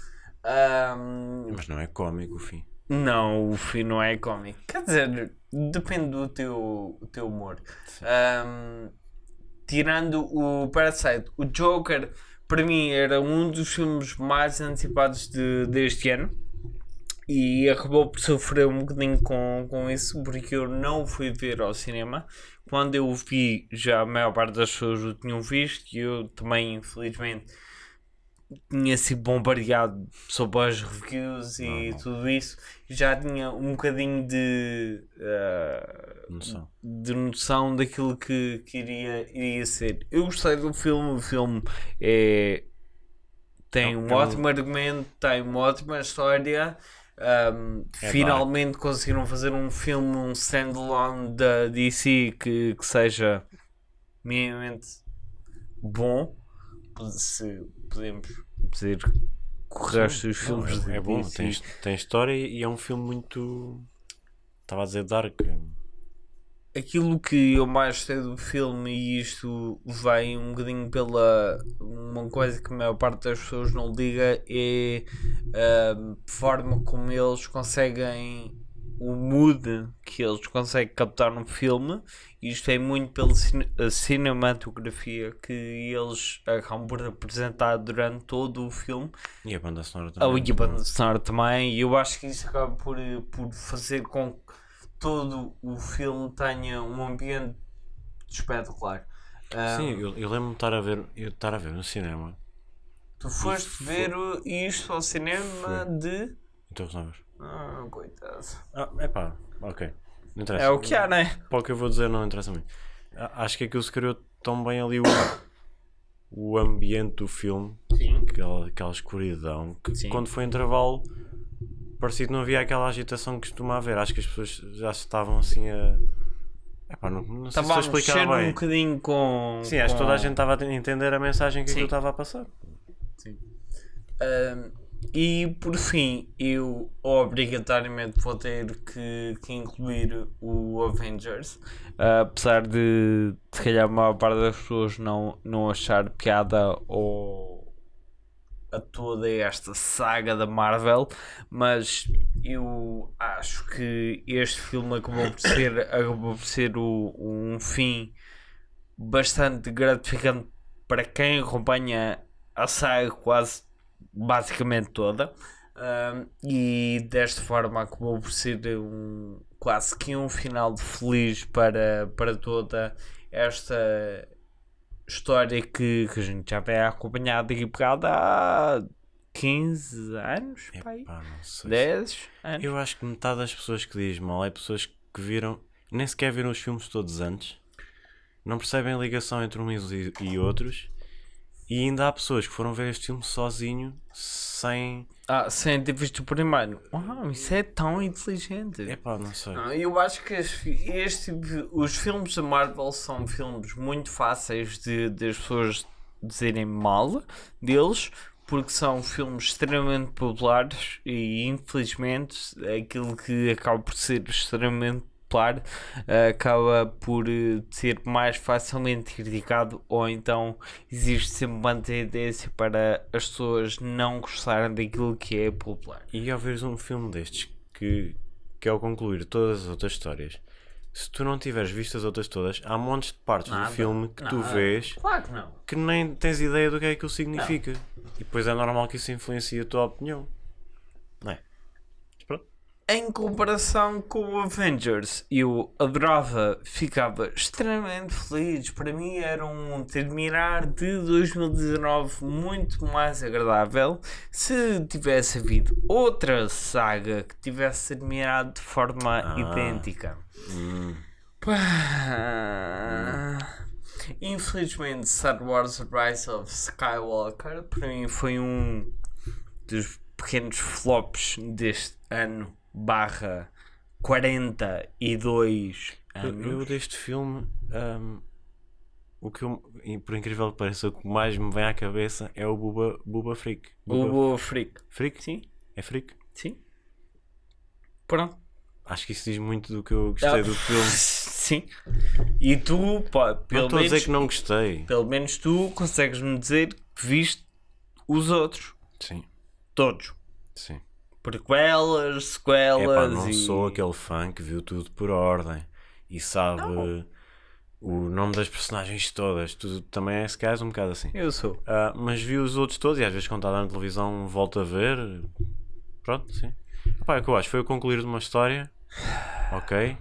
A: Um,
B: Mas não é cómico o fim.
A: não, o fim não é cómico. Quer dizer, depende do teu, o teu humor. Um, tirando o Parasite, o Joker, para mim, era um dos filmes mais antecipados de, deste ano. E acabou por sofrer um bocadinho com, com isso, porque eu não fui ver ao cinema. Quando eu o vi, já a maior parte das pessoas o tinham visto, e eu também, infelizmente, tinha sido bombardeado sobre as reviews e
B: Normal.
A: tudo isso. Já tinha um bocadinho de, ah,
B: Noção.
A: de noção daquilo que, que iria, iria ser. Eu gostei do filme, o filme é, tem
B: é um-
A: ótimo argumento, tem uma ótima história. Um,
B: É
A: finalmente conseguiram fazer um filme, um standalone da DC que, que seja minimamente bom. Se podemos dizer que o resto dos
B: Não,
A: filmes
B: é, é bom,
A: DC
B: tem, tem história e é um filme muito. Estava a dizer Dark.
A: Aquilo que eu mais gostei do filme e isto vem um bocadinho pela uma coisa que a maior parte das pessoas não liga é a forma como eles conseguem o mood que eles conseguem captar no filme. E isto é muito pela cine- a cinematografia que eles acabam por apresentar durante todo o filme.
B: E a banda sonora
A: a
B: também.
A: Wiki banda sonora também, e eu acho que isso acaba por, por fazer com que todo o filme tenha um ambiente espetacular. Ah,
B: Sim, eu, eu lembro-me de estar a ver, eu estar a ver no cinema.
A: tu foste
B: isso
A: ver o- isto ao cinema de.
B: Então, Novas.
A: Ah, coitado.
B: Ah, epá, ok. Não interessa.
A: É o que há, né?
B: Para o que eu vou dizer, não interessa muito. A- Acho que aquilo se criou tão bem ali o, o ambiente do filme,
A: Sim.
B: aquela, aquela escuridão, que
A: Sim.
B: quando foi intervalo parecia que não havia aquela agitação que costuma haver. Acho que as pessoas já estavam assim a. Epá, não, não sei se estou a explicar
A: mexer um
B: bem.
A: bocadinho com.
B: Sim, acho que
A: com-
B: toda a gente estava a entender a mensagem que
A: Sim.
B: aquilo estava a passar.
A: Ahm, e por fim, eu obrigatoriamente vou ter que, que incluir o Avengers, Ah, apesar de se calhar a maior parte das pessoas não, não achar piada ou a toda esta saga da Marvel, mas eu acho que este filme acabou por ser, acabou por ser o- um fim bastante gratificante para quem acompanha a saga quase basicamente toda. Um, e desta forma acabou por ser um quase que um final feliz para, para toda esta história que, que a gente já vem acompanhado e pegada há 15 anos, pai?
B: Epá, não sei.
A: 10 anos.
B: Eu acho que metade das pessoas que diz mal é pessoas que viram, nem sequer viram os filmes todos antes, não percebem a ligação entre uns e, e outros, e ainda há pessoas que foram ver este filme sozinho, sem.
A: Ah, sem ter visto o primeiro. Uau, isso é tão inteligente.
B: Epá, não sei.
A: Não, Eu acho que este, tipo- os filmes da Marvel são filmes muito fáceis de, de as pessoas dizerem mal deles, porque são filmes extremamente populares e infelizmente aquilo que acaba por ser extremamente popular acaba por eh, ser mais facilmente criticado ou então existe sempre uma tendência para as pessoas não gostarem daquilo que é popular.
B: E ao veres um filme destes que, que ao concluir todas as outras histórias, se tu não tiveres visto as outras todas, há montes de partes
A: Nada.
B: do filme que tu
A: Não,
B: vês
A: Claro que não.
B: que nem tens ideia do que é que aquilo significa. E depois é normal que isso influencie a tua opinião. Não é?
A: Em comparação com o Avengers, eu adorava, ficava extremamente feliz. Para mim era um terminar de 2019 muito mais agradável se tivesse havido outra saga que tivesse terminado de forma
B: Ah.
A: idêntica.
B: Hum,
A: Pá. Infelizmente, Star Wars Rise of Skywalker para mim foi um dos pequenos flops deste ano barra 42
B: eu,
A: anos.
B: eu deste filme, hum, o que eu, por incrível que pareça, o que mais me vem à cabeça é o Buba, Buba Freak.
A: O
B: Buba
A: Freak.
B: Freak?
A: Sim,
B: É Freak?
A: sim. Pronto.
B: Acho que isso diz muito do que eu gostei
A: Ah,
B: do filme. (laughs)
A: Sim. E tu, pá,
B: Não
A: pelo
B: estou a dizer
A: menos,
B: que não gostei.
A: pelo menos tu consegues-me dizer que viste os outros.
B: Sim,
A: Todos.
B: sim.
A: Prequelas,
B: Epá,
A: sequelas
B: não
A: e...
B: sou aquele fã que viu tudo por ordem e sabe
A: Não.
B: o nome das personagens todas. Tu também é és um bocado assim.
A: Eu sou.
B: Ah, mas vi os outros todos e às vezes quando está na televisão volto a ver. Pronto, sim. Epá, é o que eu acho. Foi o concluir de uma história. (sighs) Ok.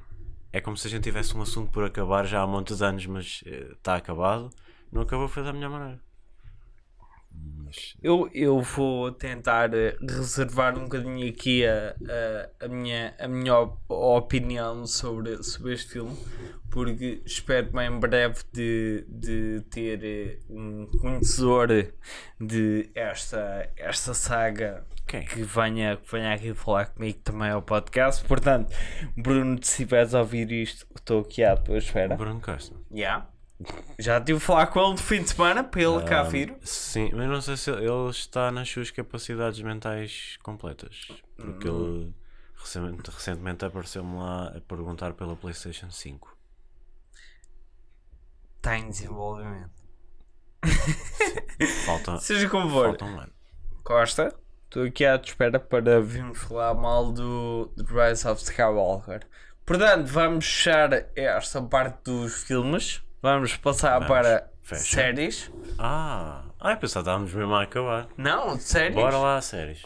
B: É como se a gente tivesse um assunto por acabar já há muitos anos, mas está acabado. Não acabou, foi da melhor maneira. Mas,
A: Eu, eu vou tentar eh, reservar um bocadinho aqui a, a, a minha, a minha op- opinião sobre, sobre este filme, porque espero bem em breve de, de ter eh, um conhecedor de esta, esta saga
B: Quem?
A: que venha, que venha aqui falar comigo também ao podcast. Portanto, Bruno, se estiveres a ouvir isto, estou aqui à tua espera.
B: Bruno Costa.
A: Yeah. Já tive a falar com ele no fim de semana para ele cá vir.
B: Sim, mas não sei se ele está nas suas capacidades mentais completas. Porque ele recentemente, recentemente apareceu-me lá a perguntar pela PlayStation 5.
A: Está em desenvolvimento. (laughs)
B: Falta,
A: Seja como for,
B: falta um ano.
A: Costa, estou aqui à tua espera para virmos falar mal do, do Rise of Skywalker. Portanto, vamos fechar esta parte dos filmes. Vamos passar
B: Vamos.
A: para
B: Fecha.
A: séries.
B: Ah, eu pensava estávamos mesmo a acabar.
A: Não, séries.
B: Bora lá, séries.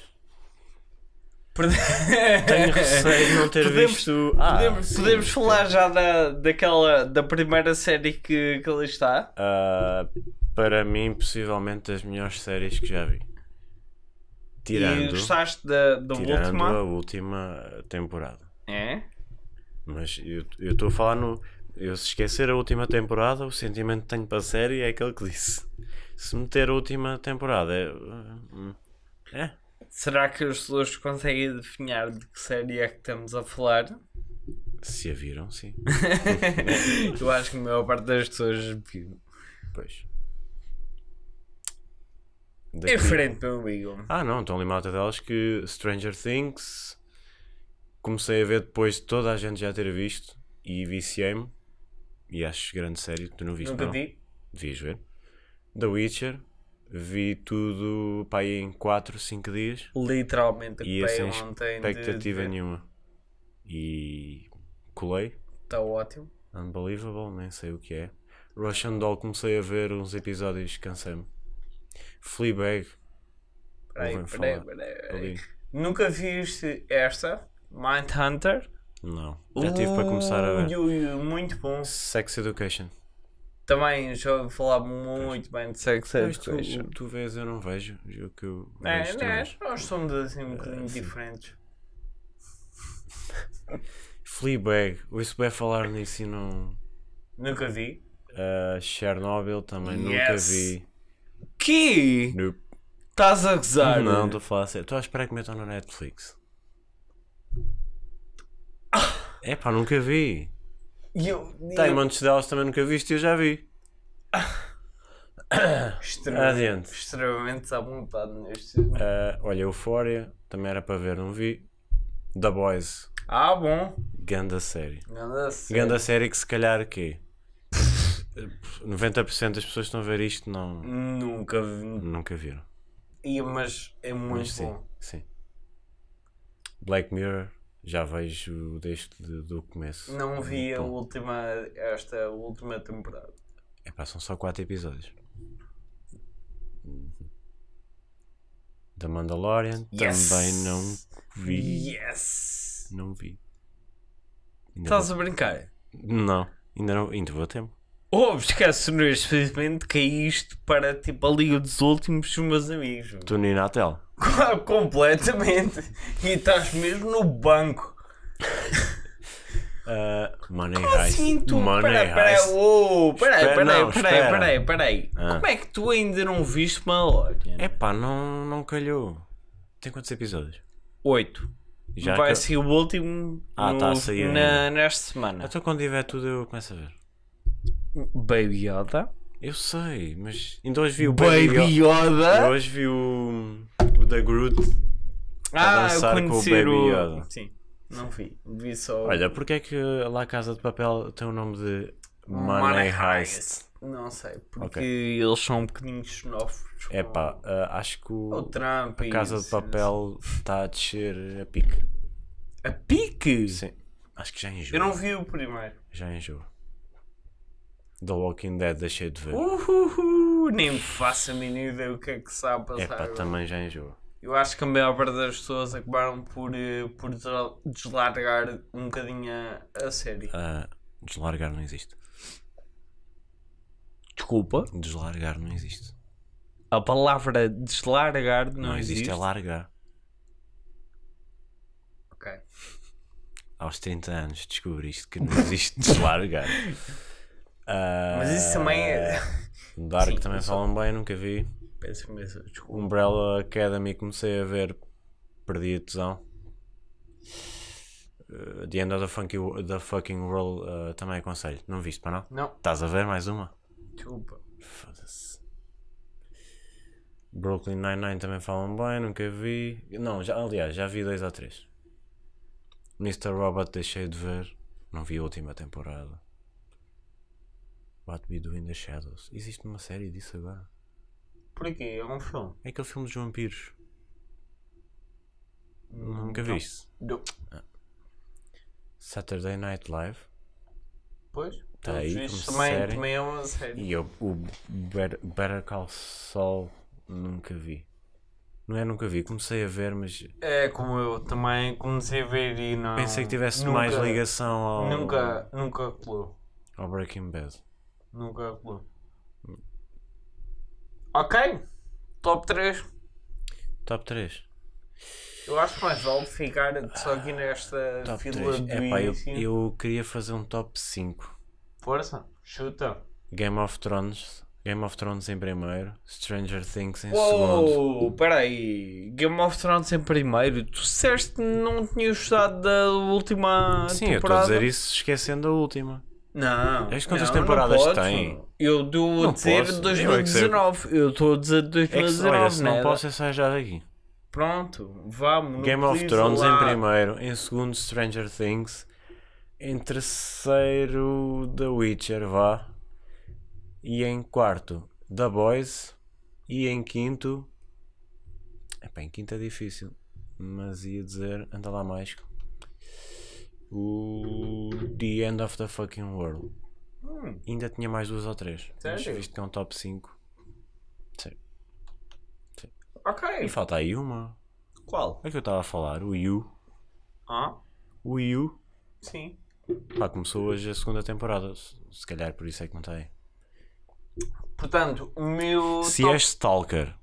B: (laughs) Tenho receio de não ter
A: Podemos-
B: visto. Ah,
A: podemos
B: sim,
A: podemos
B: sim.
A: falar já da, daquela, da primeira série que, que ali está?
B: Ah, para mim, possivelmente das melhores séries que já vi.
A: E
B: Tirando,
A: gostaste da, da
B: tirando
A: última?
B: a última temporada.
A: É?
B: Mas eu estou a falar no. Eu se esquecer a última temporada, o sentimento que tenho para a série é aquele que disse. Se meter a última temporada é. hum, É.
A: Será que as pessoas conseguem definir de que série é que estamos a falar?
B: Se a viram, sim. (laughs)
A: Eu acho que a maior parte das pessoas viu.
B: Pois.
A: É
B: Daqui-
A: diferente, meu amigo.
B: Ah, não, estão ali malta delas que Stranger Things comecei a ver depois de toda a gente já ter visto e viciei-me. E acho grande série, tu não viste
A: Nunca
B: não?
A: vi.
B: Devias ver. The Witcher, vi tudo aí em 4, 5 dias
A: Literalmente,
B: e
A: acabei
B: sem
A: ontem de-
B: expectativa
A: de-
B: nenhuma. E colei,
A: Está ótimo.
B: unbelievable, nem sei o que é. Russian Doll comecei a ver uns episódios, cansei-me. Fleabag,
A: Peraí,
B: Ouvem
A: peraí,
B: falar
A: peraí, peraí.
B: ali.
A: Nunca viste esta? Mindhunter?
B: Não, já tive para começar a ver.
A: Ui, ui, ui, muito bom.
B: Sex Education.
A: Também já ouvi falar muito bem de Sex
B: tu,
A: Education.
B: tu vês, eu não vejo. O que eu
A: É,
B: vejo tu
A: né?
B: vês.
A: Nós somos assim um bocadinho
B: sim.
A: diferentes. (laughs)
B: Fleabag, ouço bem falar nisso e não.
A: Nunca vi.
B: Uh, Chernobyl também nunca
A: Yes.
B: vi.
A: Que?
B: Nope.
A: Estás a gozar?
B: Não, estou a falar sério. Estou a esperar que metam na Netflix. É pá, nunca vi.
A: E eu,
B: Tem
A: eu-
B: montes delas também nunca viste e eu já vi.
A: extremamente, extremamente à vontade neste.
B: Uh, olha, Euphoria também era para ver, não vi. The Boys,
A: Ah, bom.
B: ganda série.
A: Ganda série.
B: Ganda série que se calhar que (laughs) 90% das pessoas que estão a ver isto não,
A: Nunca vi.
B: nunca viram.
A: Ia, mas é muito
B: Mas sim,
A: bom.
B: sim. Black Mirror, já vejo desde de- do começo.
A: Não vi a última, esta última temporada.
B: Epá, são só 4 episódios. The Mandalorian
A: Yes.
B: também não vi.
A: Yes!
B: Não vi. Ainda
A: Estás
B: vou-
A: a brincar?
B: Não, ainda, não, ainda vou a tempo.
A: Oh, esquece neste precisamente caíste para tipo a Liga dos Últimos dos meus amigos.
B: Tu nem na tela. (laughs)
A: Completamente. E estás mesmo no banco.
B: Uh, (laughs) Money
A: Como
B: Heist.
A: assim tu?
B: Money
A: Peraí, peraí, oh, peraí,
B: Espera,
A: peraí,
B: não,
A: peraí,
B: espera.
A: peraí, peraí.
B: Ah.
A: Como é que tu ainda não viste Mandalorian?
B: Epá, não, não calhou. Tem quantos episódios?
A: Oito.
B: Já
A: Vai
B: que-
A: ser o último
B: Ah,
A: no-
B: tá a sair
A: na, nesta semana.
B: Então quando tiver tudo eu começo a ver.
A: Baby Yoda.
B: Eu sei, mas ainda hoje vi o Baby,
A: Baby
B: Yoda.
A: Yoda.
B: Hoje vi o, o The Groot.
A: Ah, eu
B: dançar com o Baby
A: o...
B: Yoda.
A: Sim, não vi. Vi só...
B: Olha, porque é que lá a Casa de Papel tem o nome de Money,
A: Money
B: Heist?
A: Não sei, porque
B: Ok.
A: eles são um bocadinho xenófobos. com
B: Epá, ah, acho que
A: O
B: o,
A: Trump
B: a Casa de
A: isso.
B: Papel está a descer a pique.
A: A pique?
B: Sim, acho que já enjoa.
A: Eu não vi o primeiro.
B: Já enjoa. The Walking Dead deixei de ver.
A: Uhuhu, nem me faço a mínima ideia o que é que a passar.
B: Epá,
A: agora.
B: também já enjoa.
A: Eu acho que a maior parte das pessoas acabaram por, eh, por desla- deslargar um bocadinho a, a série.
B: Ah, deslargar não existe.
A: Desculpa.
B: Deslargar não existe.
A: A palavra deslargar não,
B: Não, existe,
A: existe.
B: é largar.
A: Ok.
B: Aos 30 anos descobriste que não existe (laughs) deslargar. Ah,
A: Mas isso também é. (laughs)
B: Dark
A: Sim,
B: também
A: só-
B: falam bem, nunca vi.
A: Peço imensa desculpa.
B: Umbrella Academy comecei a ver, perdi a tesão. Uh, the End of the, funky, the Fucking World uh, também aconselho. Não viste, para não?
A: Não,
B: Estás a ver mais uma?
A: desculpa.
B: Foda-se. Brooklyn Nine-Nine também falam bem, nunca vi. Não, já, aliás, já vi dois ou três. Mr. Robot deixei de ver, não vi a última temporada. What We Do in the Shadows. Existe uma série disso agora?
A: Por quê? É um filme.
B: É aquele filme dos vampiros. Nunca
A: Não.
B: viste?
A: Não.
B: Saturday Night Live.
A: Pois?
B: Tá aí como
A: também,
B: série.
A: também é uma série.
B: E eu, o Better, Better Call Saul nunca vi. Não é nunca vi, comecei a ver, mas
A: É como eu também comecei a ver e não.
B: pensei que tivesse
A: nunca-
B: mais ligação ao,
A: Nunca, nunca colou.
B: ao Breaking Bad.
A: Nunca colou. Ok. Top 3.
B: Top 3.
A: Eu acho mais vale ficar só aqui nesta
B: Top
A: fila
B: 3.
A: do
B: Epá, eu, eu queria fazer um top 5.
A: Força, chuta.
B: Game of Thrones. Game of Thrones em primeiro. Stranger Things em segundo.
A: Uou, peraí. Game of Thrones em primeiro. Tu disseste que não tinhas gostado da última
B: Sim, eu estou a
A: temporada.
B: dizer isso esquecendo a última.
A: Não.
B: És quantas
A: não, não
B: temporadas
A: podes.
B: tem?
A: Eu estou a
B: Não
A: dizer
B: posso. É sei.
A: 2019. Eu estou a dizer
B: É que,
A: 2019,
B: olha, se não
A: né?
B: posso é já daqui.
A: Pronto, vamos.
B: Game of Thrones
A: lá.
B: em primeiro. Em segundo, Stranger Things. Em terceiro, The Witcher, vá. E em quarto, The Boys. E em quinto. Epá, em quinto é difícil. Mas ia dizer, anda lá mais. O The End of the Fucking World.
A: Hum,
B: Ainda tinha mais duas ou três. Mas
A: Sério?
B: visto que é um top 5. Sim.
A: ok.
B: E falta aí uma.
A: Qual?
B: É que eu estava a falar, o You.
A: Ah,
B: O You.
A: sim.
B: Pá, começou hoje a segunda temporada. Se se calhar por isso é que não está aí.
A: Portanto, o meu.
B: Se
A: top-
B: és stalker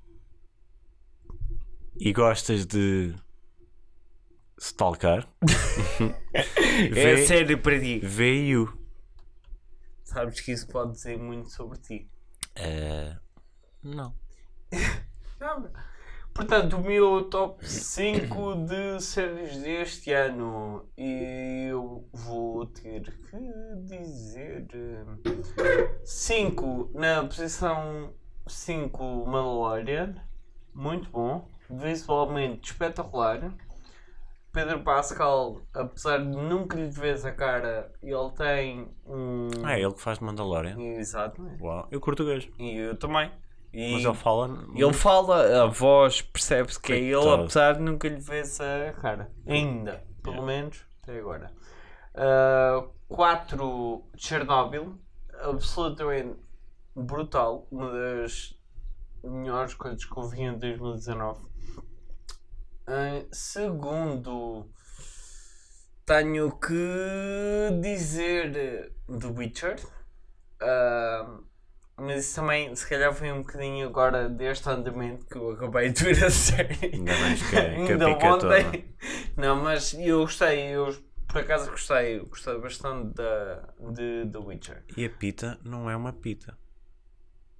B: e gostas de stalker, (laughs)
A: É sério para ti.
B: You.
A: Sabes que isso pode dizer muito sobre ti.
B: Eh, não.
A: Não. (laughs) Portanto, o meu top 5 de séries deste ano. E eu vou ter que dizer. 5 na posição 5 Mandalorian. Muito bom. Visualmente espetacular. Pedro Pascal, apesar de nunca lhe vês a cara, ele tem um.
B: Ah, é ele que faz de Mandalorian.
A: Exato.
B: Uau. Eu curto o gajo.
A: E eu também. E
B: Mas ele fala.
A: ele fala, a voz percebe-se que é ele, apesar de nunca lhe vês a cara. Ainda, pelo
B: Yeah.
A: menos, até agora. 4 Chernobyl, absolutamente brutal. Uma das melhores coisas que eu vi em 2019. Em segundo, tenho que dizer The Witcher. Ah, mas isso também, se calhar, foi um bocadinho agora deste andamento que eu acabei de ver a série.
B: Ainda mais que, que a
A: Ainda ontem. Não, mas eu gostei, eu por acaso gostei, gostei bastante da, de The Witcher.
B: E a pita não é uma pita.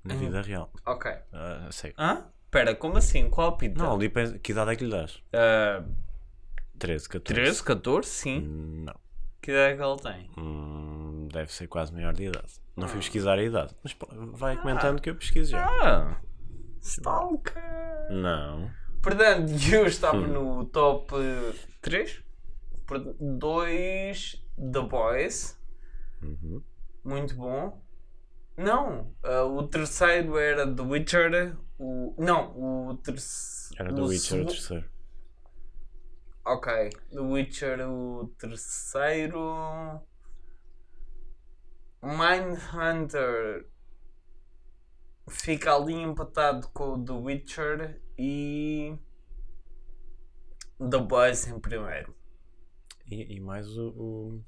B: Na
A: Hum.
B: vida real.
A: Ok.
B: Ah, sei.
A: Hã? Espera, como assim? Qual a pita?
B: Não, ali pensa- que idade é que lhe das?
A: Ah,
B: 13, 14.
A: 13, 14, sim.
B: Não.
A: Que idade é que ele tem?
B: Hum, deve ser quase maior de idade. Não
A: Ah.
B: fui pesquisar a idade. Mas pô, vai comentando que eu pesquiso já.
A: Ah! Stalker!
B: Não.
A: Portanto, (laughs) eu estava
B: Hum.
A: no top 3. 2 The Boys.
B: Uhum.
A: Muito bom. Não, ah, o terceiro era The Witcher. O, não, o terceiro.
B: Era do Witcher o terceiro.
A: Ok, The Witcher o terceiro. Mindhunter fica ali empatado com o The Witcher e The Boys em primeiro.
B: E, e mais o, o,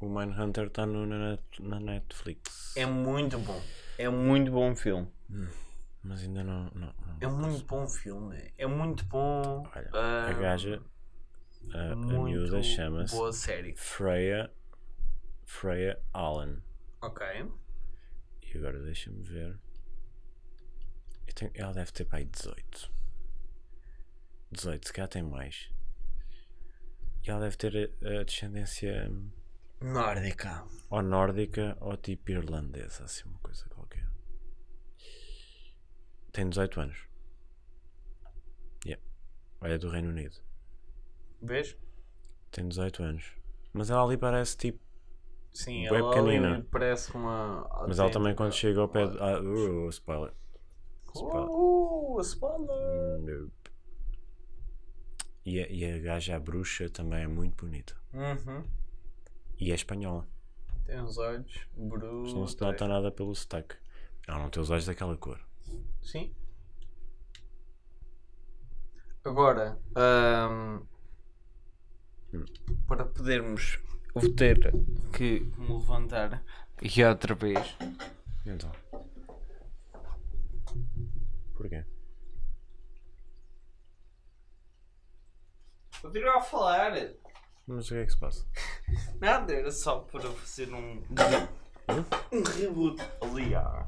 B: o Mindhunter está na, na Netflix.
A: É muito bom. É muito bom filme.
B: Mas ainda não. não, não.
A: É muito bom filme. É muito bom.
B: Olha,
A: ah,
B: a gaja, a, a miúda chama-se
A: boa série.
B: Freya, Freya Allen.
A: Ok.
B: E agora deixa-me ver. Eu tenho- ela deve ter aí 18. 18, se calhar tem mais. E ela deve ter a, a descendência
A: Nórdica.
B: ou nórdica ou tipo irlandesa, assim uma coisa qualquer. Tem 18 anos. Yeah. Olha do Reino Unido.
A: Vês?
B: Tem 18 anos. Mas ela ali parece tipo.
A: Sim, ela
B: pequenina.
A: ali parece uma.
B: Mas ela também quando chega ao pé de. Ah, uh, spoiler. Spoiler.
A: Uh, spoiler!
B: Nope. E a, e a gaja, a bruxa, também é muito bonita.
A: Uhum.
B: E é espanhola.
A: Tem os olhos brutos.
B: Não se nota nada pelo sotaque. Ela não tem os olhos daquela cor.
A: Sim. Agora,
B: Hum.
A: para podermos. Ter que me levantar aqui outra vez.
B: Então. Porquê?
A: Continua a falar.
B: Mas o que é que se passa? (laughs)
A: Nada, era só para fazer um. Um reboot ali à,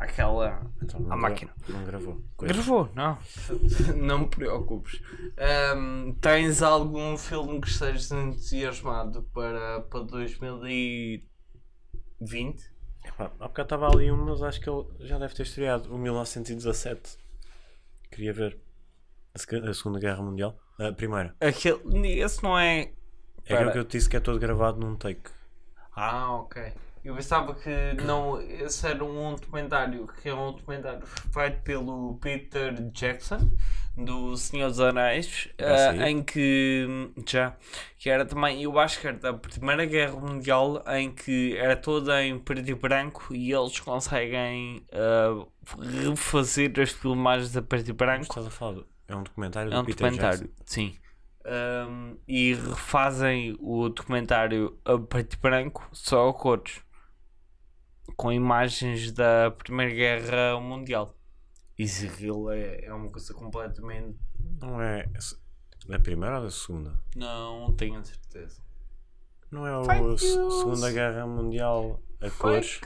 A: àquela.
B: Então,
A: à máquina.
B: Não gravou. Coisa.
A: Gravou, não. (laughs) Não me preocupes. Ahm, tens algum filme que estejas entusiasmado para, para 2020?
B: Epá, há bocado estava ali um, mas acho que ele já deve ter estreado. O 1917. Queria ver. A, seg- a Segunda Guerra Mundial. A Primeira.
A: Aquele, esse não é.
B: É
A: Espera.
B: aquele que eu te disse que é todo gravado num take.
A: Ah, ok. Eu pensava que não, esse era um documentário, que é um documentário feito pelo Peter Jackson, do Senhor dos Anéis,
B: saiu?
A: em que já, que era também, eu acho que era da Primeira Guerra Mundial, em que era toda em preto e branco e eles conseguem eh, refazer as filmagens a preto e branco.
B: estás a falar? É um documentário
A: É
B: do
A: um
B: Peter
A: documentário,
B: Jackson.
A: sim. Um, e refazem o documentário a preto e branco só a cores com imagens da Primeira Guerra Mundial. Isso aquilo é, é uma coisa completamente.
B: Não é. Da primeira ou da segunda?
A: Não tenho a certeza.
B: Não é o a. Segunda Guerra Mundial a cores?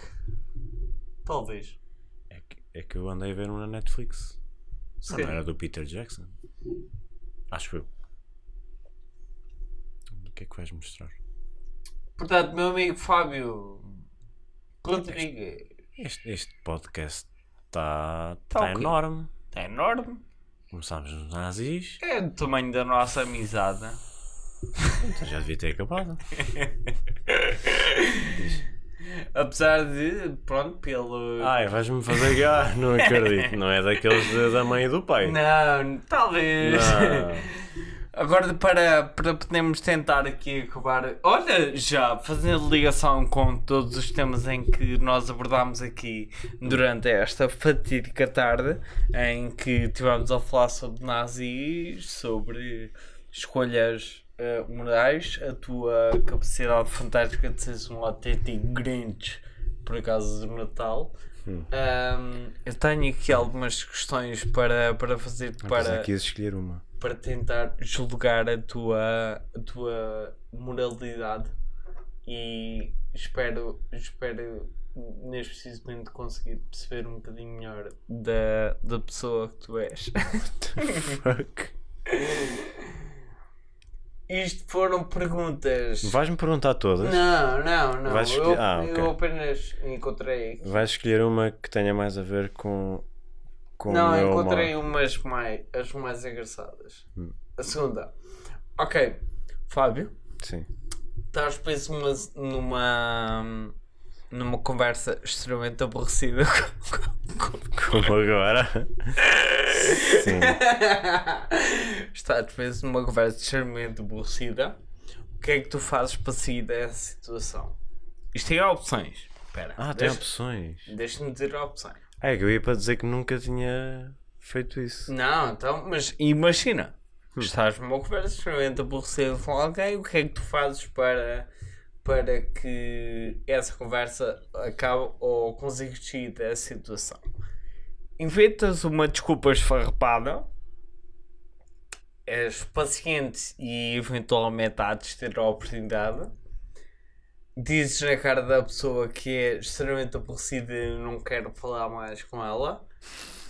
A: Talvez.
B: É que, é que eu andei a ver um na Netflix.
A: Se
B: Não era do Peter Jackson. Acho eu. O que é que vais mostrar?
A: Portanto, meu amigo Fábio Rodrigues
B: Este, este podcast está
A: Tá
B: tá
A: ok.
B: enorme.
A: é enorme.
B: Começámos nos nazis,
A: É do tamanho da nossa amizade.
B: então já devia ter acabado. (laughs)
A: Apesar de, pronto, pelo.
B: Ai, vais-me fazer gar, não acredito. Não é daqueles da mãe e do pai.
A: Não, talvez.
B: Não.
A: Agora para, para podermos tentar aqui acabar. Olha, já fazendo ligação com todos os temas em que nós abordámos aqui durante esta fatídica tarde, em que tivemos a falar sobre nazis, sobre escolhas eh, morais, a tua capacidade fantástica de seres um autêntico Grinch por acaso do Natal. Ahm, eu tenho aqui algumas questões para, para fazer
B: Mas
A: para
B: aqui escolher uma.
A: Para tentar julgar a tua, a tua moralidade e espero, espero neste preciso momento conseguir perceber um bocadinho melhor da, da pessoa que tu és. (laughs)
B: Fuck.
A: Isto foram perguntas.
B: Vais-me perguntar todas?
A: Não, não, não.
B: Vais
A: Eu,
B: escolher- ah, ok.
A: eu apenas encontrei.
B: Vais escolher uma que tenha mais a ver com. Com
A: Não, encontrei umas mais, as mais engraçadas.
B: Hum.
A: A segunda. Ok, Fábio.
B: Sim.
A: Estás preso numa, numa, numa conversa extremamente aborrecida (laughs)
B: Como agora? Sim. (laughs)
A: Estás preso numa conversa extremamente aborrecida. O que é que tu fazes para sair dessa situação? Isto tem opções. Espera.
B: Ah, tem opções.
A: Deixa-me dizer opções.
B: É que eu ia para dizer que nunca tinha feito isso.
A: Não, então, mas imagina. Estás numa conversa extremamente aborrecida com alguém. O que é que tu fazes para, para que essa conversa acabe ou consigas sair dessa situação? Inventas uma desculpa esfarrapada. És paciente e eventualmente há de ter a oportunidade. Dizes na cara da pessoa que é extremamente aborrecida e não quero falar mais com ela.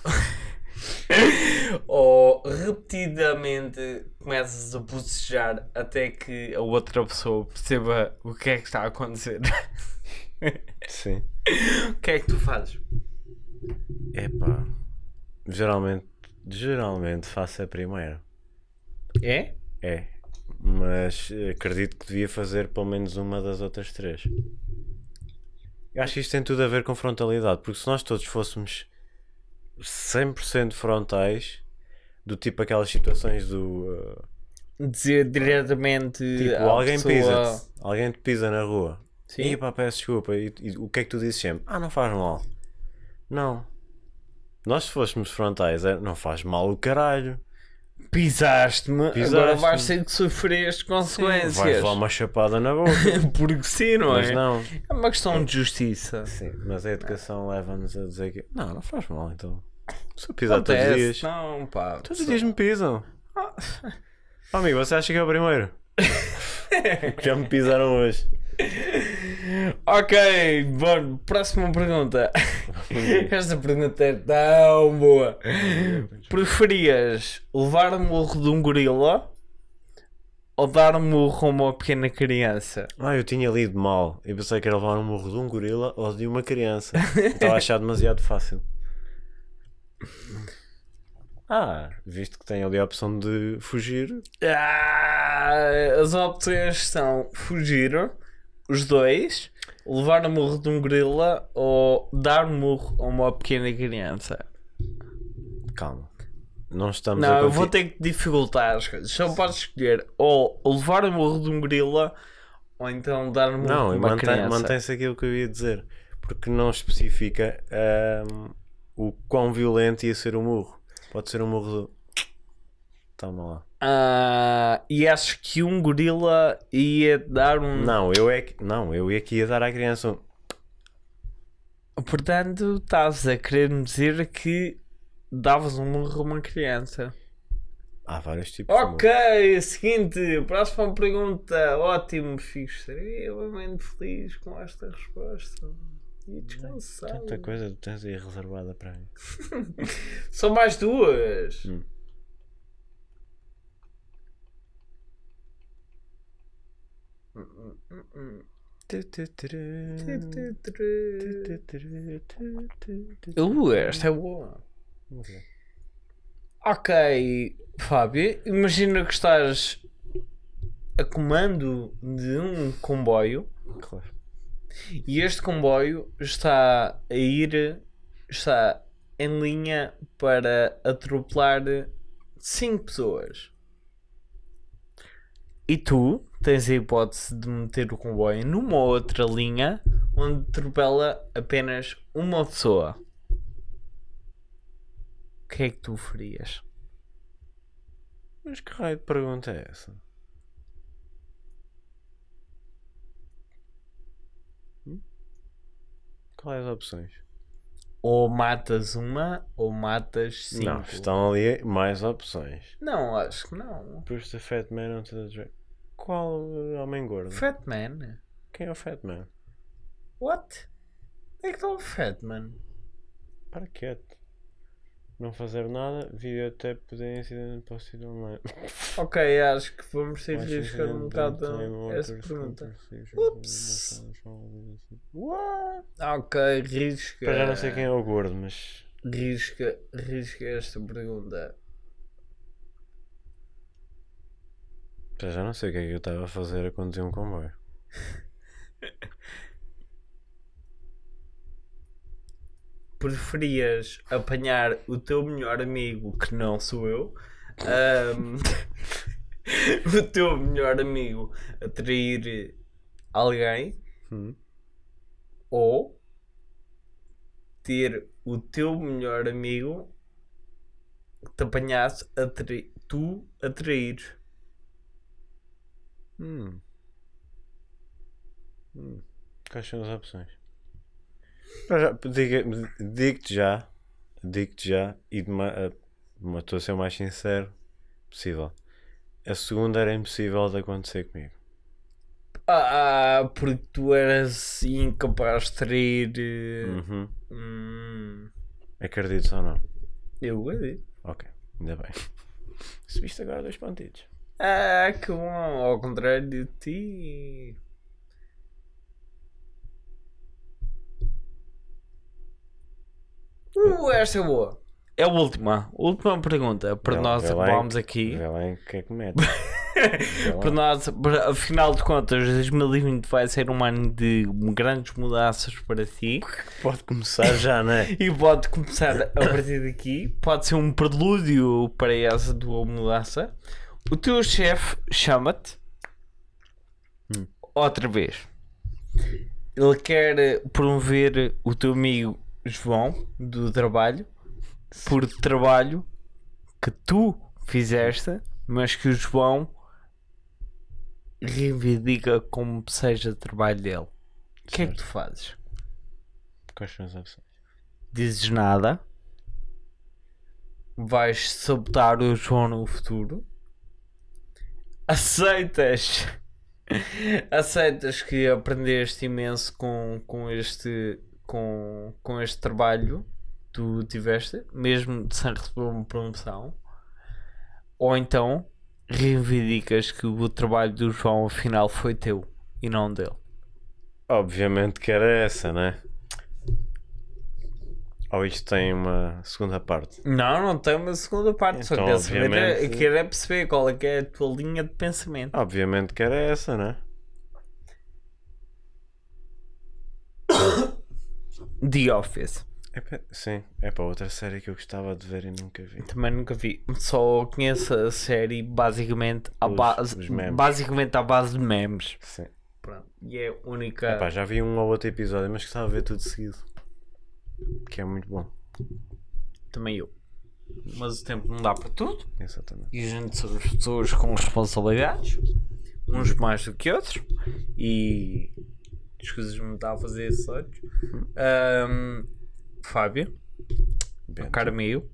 A: (laughs) ou repetidamente começas a bocejar até que a outra pessoa perceba o que é que está a acontecer. (laughs)
B: Sim.
A: o que é que tu fazes?
B: Epá. Geralmente, geralmente faço a primeira.
A: É?
B: É. Mas acredito que devia fazer pelo menos uma das outras três. Eu acho que isto tem tudo a ver com frontalidade, porque se nós todos fôssemos 100% frontais, do tipo aquelas situações do. eh,
A: Dizer diretamente.
B: tipo, alguém
A: pessoa-
B: pisa-te, alguém te pisa na rua.
A: Sim.
B: E pá, peço desculpa. E, e o que é que tu dizes sempre? Ah, não faz mal. Não. Nós se fôssemos frontais, é, não faz mal o caralho.
A: Pisaste-me, agora
B: Pisaste-me.
A: vais ter que sofrer as consequências.
B: Vais lá uma chapada na boca. (laughs)
A: Porque sim, não
B: Mas
A: é?
B: não.
A: É uma questão de justiça.
B: Sim, mas a educação leva-nos a dizer que não, não faz mal então. Se eu pisar todos os
A: Acontece,
B: dias,
A: Não, pá.
B: todos os dias me pisam. Oh, amigo, você acha que é o primeiro? (laughs) (laughs) que já me pisaram hoje.
A: Ok, bom, próxima pergunta. (laughs) Esta pergunta é tão boa. Preferias levar um murro de um gorila ou dar um murro a uma pequena criança?
B: Ah, eu tinha lido mal. Eu pensei que era levar um murro de um gorila ou de uma criança. (laughs) Estava a achar demasiado fácil. Ah, visto que tem ali a opção de fugir.
A: Ah, as opções são fugir, os dois, levar um murro de um gorila ou dar um murro a uma pequena criança.
B: Calma. Não estamos
A: Não,
B: a
A: eu vou ter que dificultar as coisas. Só podes escolher ou levar um murro de um gorila ou então dar um murro
B: Não,
A: a uma
B: mantém-
A: criança.
B: mantém-se aquilo que eu ia dizer. Porque não especifica ahm, o quão violento ia ser o murro. Pode ser um murro do. Toma lá.
A: Ah, e acho que um gorila ia dar um.
B: Não, eu é que. Não, eu é que ia dar à criança um.
A: Portanto, estás a querer me dizer que davas um murro a uma criança.
B: Há vários tipos de.
A: Ok, seguinte, próxima pergunta. Ótimo, fico extremamente feliz com esta resposta. E descansado.
B: Tanta coisa tens aí reservada para mim. (laughs)
A: São mais duas.
B: Hum.
A: Uh, esta é boa. Ok, Fábio, imagina que estás a comando de um comboio
B: Claro.
A: e este comboio está a ir, está em linha para atropelar 5 pessoas. E tu tens a hipótese de meter o comboio numa outra linha onde atropela apenas uma pessoa. O que é que tu farias?
B: Mas que raio de pergunta é essa? Hum? Quais as opções?
A: Ou matas uma ou matas cinco.
B: Não, estão ali mais opções.
A: Não, acho que não.
B: Push the Fat Man onto the Drag. Qual homem gordo?
A: Fat Man?
B: Quem é o Fat Man?
A: What? É que está o Fat Man?
B: Para quieto. Não fazer nada, videotape de incidente possível (laughs) online.
A: Ok, acho que vamos ter que riscar um bocado essa pergunta. Ups.
B: What?
A: Ok, risca.
B: Para já não sei quem é o gordo, mas.
A: Risca, risca esta pergunta.
B: Para já não sei o que é que eu estava a fazer a conduzir um comboio. (laughs)
A: Preferias apanhar o teu melhor amigo, que não sou eu, ahm, (laughs) o teu melhor amigo a trair alguém
B: Hum.
A: ou ter o teu melhor amigo que te apanhasse a tu a trair.
B: Hum. Hum. Quais são as opções? Diga- Digo-te já, digo-te já, e de ma- a- ma- estou a ser o mais sincero possível. A segunda era impossível de acontecer comigo.
A: Ah, porque tu eras incapaz de trair. eh,
B: Uhum.
A: hum,
B: Acredites ou não?
A: eu acredito.
B: Ok, ainda bem. Subiste agora dois pontitos.
A: Ah, que bom, ao contrário de ti. Uh, esta é boa. É a última. Última pergunta para
B: Vê-
A: nós acabarmos aqui.
B: Vê lá em que é que mete. (laughs)
A: Para nós, para- afinal de contas, 2020 vai ser um ano de grandes mudanças para ti.
B: Pode começar já, não é? (laughs)
A: E pode começar a partir daqui. Pode ser um prelúdio para essa tua mudança. O teu chefe chama-te
B: Hum.
A: outra vez. Ele quer promover o teu amigo João do trabalho por trabalho que tu fizeste, mas que o João reivindica como seja trabalho dele. O que é que tu fazes?
B: Quais são as opções?
A: dizes nada, vais sabotar o João no futuro, aceitas? Aceitas que aprendeste imenso com, com este com, com este trabalho que tu tiveste mesmo sem receber uma promoção? Ou então reivindicas que o trabalho do João afinal foi teu e não dele?
B: Obviamente que era essa, né? Ou isto tem uma segunda parte?
A: não, não tem uma segunda parte só
B: Então,
A: quero saber,
B: obviamente-
A: quero é perceber qual é que é a tua linha de pensamento
B: Obviamente que era essa, né? (coughs)
A: The Office
B: É sim, é para outra série que eu gostava de ver e nunca vi.
A: Também nunca vi. Só conheço a série basicamente à
B: Os-
A: base,
B: os
A: basicamente à base de memes.
B: Sim.
A: Pronto. E é a única.
B: Epá, já vi um ou outro episódio, mas gostava de ver tudo seguido. Que é muito bom.
A: Também eu. Mas o tempo não dá para tudo.
B: Exatamente.
A: E a gente somos pessoas com responsabilidades. Uns mais do que outros. E as coisas me dá a fazer olhos. Ahm, Fábio,
B: Bento,
A: cara meu,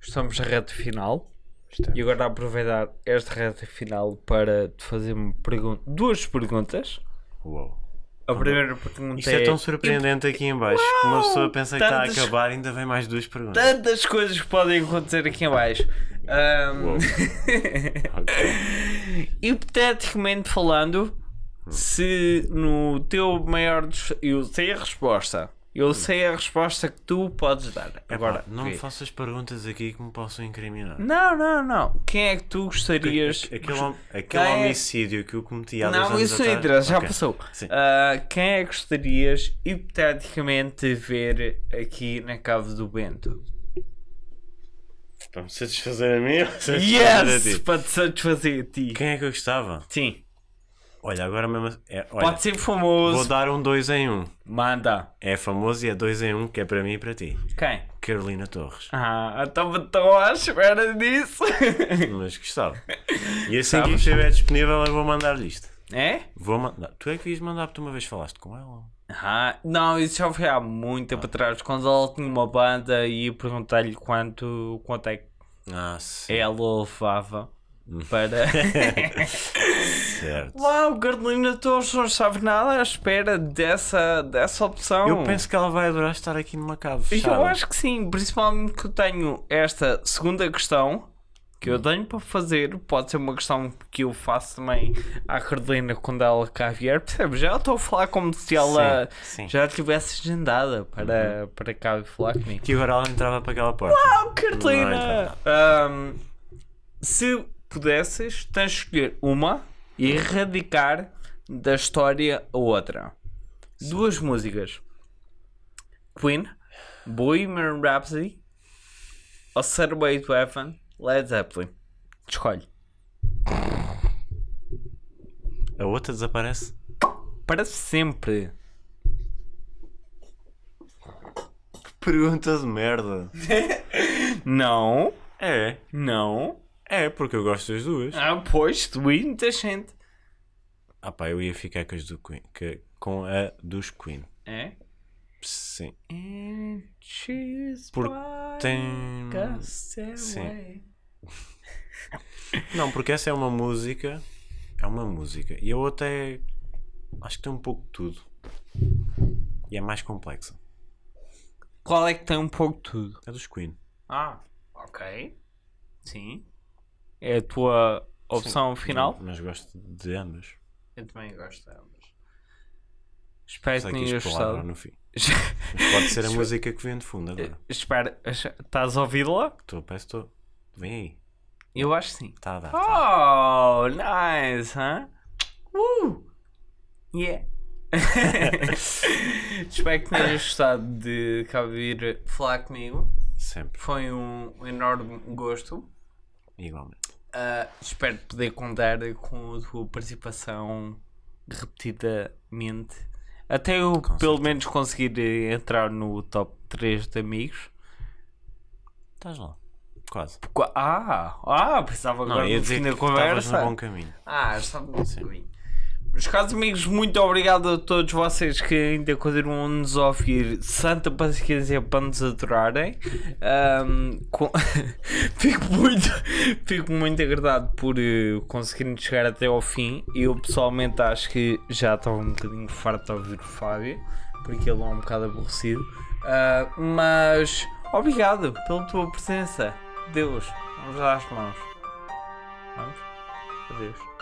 A: estamos na reta final.
B: estamos.
A: E agora aproveitar esta reta final para te fazer uma pergunta, duas perguntas.
B: Uou.
A: A primeira pergunta
B: Isto é tão surpreendente aqui em baixo que uma pessoa pensa que está a
A: tantas-
B: acabar e ainda vem mais duas perguntas.
A: tantas coisas que podem acontecer aqui em baixo. Ahm,
B: Uou. (laughs)
A: Hipoteticamente falando, se no teu maior. Eu sei a resposta. Eu sei a resposta que tu podes dar. Agora,
B: não me faças perguntas aqui que me possam incriminar.
A: não, não, não. Quem é que tu gostarias.
B: Aquele, aquele
A: é-
B: homicídio que eu cometi há dois
A: Não, isso não interessa, já
B: Ok.
A: passou. Ah, quem é que gostarias, hipoteticamente, de ver aqui na Cave do Bento?
B: Para me satisfazer a mim ou (laughs) satisfazer a
A: Yes!
B: ti?
A: Para te satisfazer a ti.
B: Quem é que eu gostava?
A: Sim.
B: Olha, agora mesmo. É, olha,
A: Pode ser famoso.
B: vou dar um 2 em 1. Um.
A: Manda.
B: É famoso e é 2 em 1, um, que é para mim e para ti.
A: Quem?
B: Carolina Torres.
A: Ah, estava tão à espera disso. (laughs)
B: Mas gostava. E assim que
A: Sabes?
B: estiver disponível, eu vou mandar-lhe isto.
A: é?
B: Vou mandar. Tu é que ias mandar porque tu uma vez falaste com ela.
A: Ah, não, isso já foi há muito tempo atrás. Quando ela tinha uma banda e perguntei-lhe quanto, quanto é que
B: Ah,
A: ela levava. Para. (laughs)
B: Certo.
A: Uau, Carolina Torres não sabe nada à espera dessa, dessa opção.
B: Eu penso que ela vai adorar estar aqui numa cave fechada.
A: Eu acho que sim, principalmente que eu tenho esta segunda questão que eu tenho para fazer. Pode ser uma questão que eu faço também à Carolina quando ela cá vier. Percebes? Já estou a falar como se ela
B: Sim, sim.
A: já tivesse agendada para, para cá falar comigo.
B: Que agora ela entrava para aquela porta.
A: Oh, Carolina! Se pudesses, tens de escolher uma e erradicar da história a outra. Duas músicas: Queen, Bohemian Rhapsody ou Stairway to Heaven, Led Zeppelin. Escolhe.
B: A outra desaparece.
A: Para sempre.
B: Pergunta de merda. (laughs)
A: Não,
B: É.
A: não.
B: É, porque eu gosto das duas.
A: Ah, pois, tu e muita gente.
B: Ah pá, eu ia ficar com, as do Queen, que- com a dos Queen.
A: É?
B: Sim.
A: And she's by
B: tem-
A: stairway.
B: Não, porque essa é uma música. É uma música. E a outra é. Acho que tem um pouco de tudo. E é mais complexa.
A: Qual é que tem um pouco de tudo?
B: É dos Queen.
A: Ah, ok. Sim. É a tua opção final?
B: Mas gosto de ambas.
A: Eu também gosto de ambas. Espero que
B: que
A: tenhas gostado.
B: no fim. (laughs) Mas pode ser a (laughs) música que vem de fundo agora.
A: Espera, estás a ouvi-la?
B: Estou, peço estou. Vem aí.
A: Eu acho que sim.
B: A dar. tá.
A: Oh, nice, huh? Uh! Yeah. (laughs) Espero que tenhas gostado de cá vir falar comigo.
B: Sempre.
A: Foi um enorme gosto.
B: Igualmente.
A: Uh, espero poder contar com a tua participação repetidamente. Até eu,
B: Com
A: pelo menos, conseguir eh, entrar no top 3 de amigos.
B: Estás lá. Quase.
A: Qua- Ah, ah pensava
B: Não,
A: agora no fim da
B: estavas
A: conversa.
B: no bom caminho.
A: Ah, estava no
B: Sim.
A: caminho. Meus caros amigos, muito obrigado a todos vocês que ainda continuam a nos ouvir. Santa paciência para nos aturarem. Ahm, com- (laughs) fico, muito, fico muito agradado por uh, conseguirmos chegar até ao fim. Eu pessoalmente acho que já estava um bocadinho farto de ouvir o Fábio, porque ele é um bocado aborrecido. Ah, mas obrigado pela tua presença. Deus, vamos dar as mãos. Vamos? Adeus.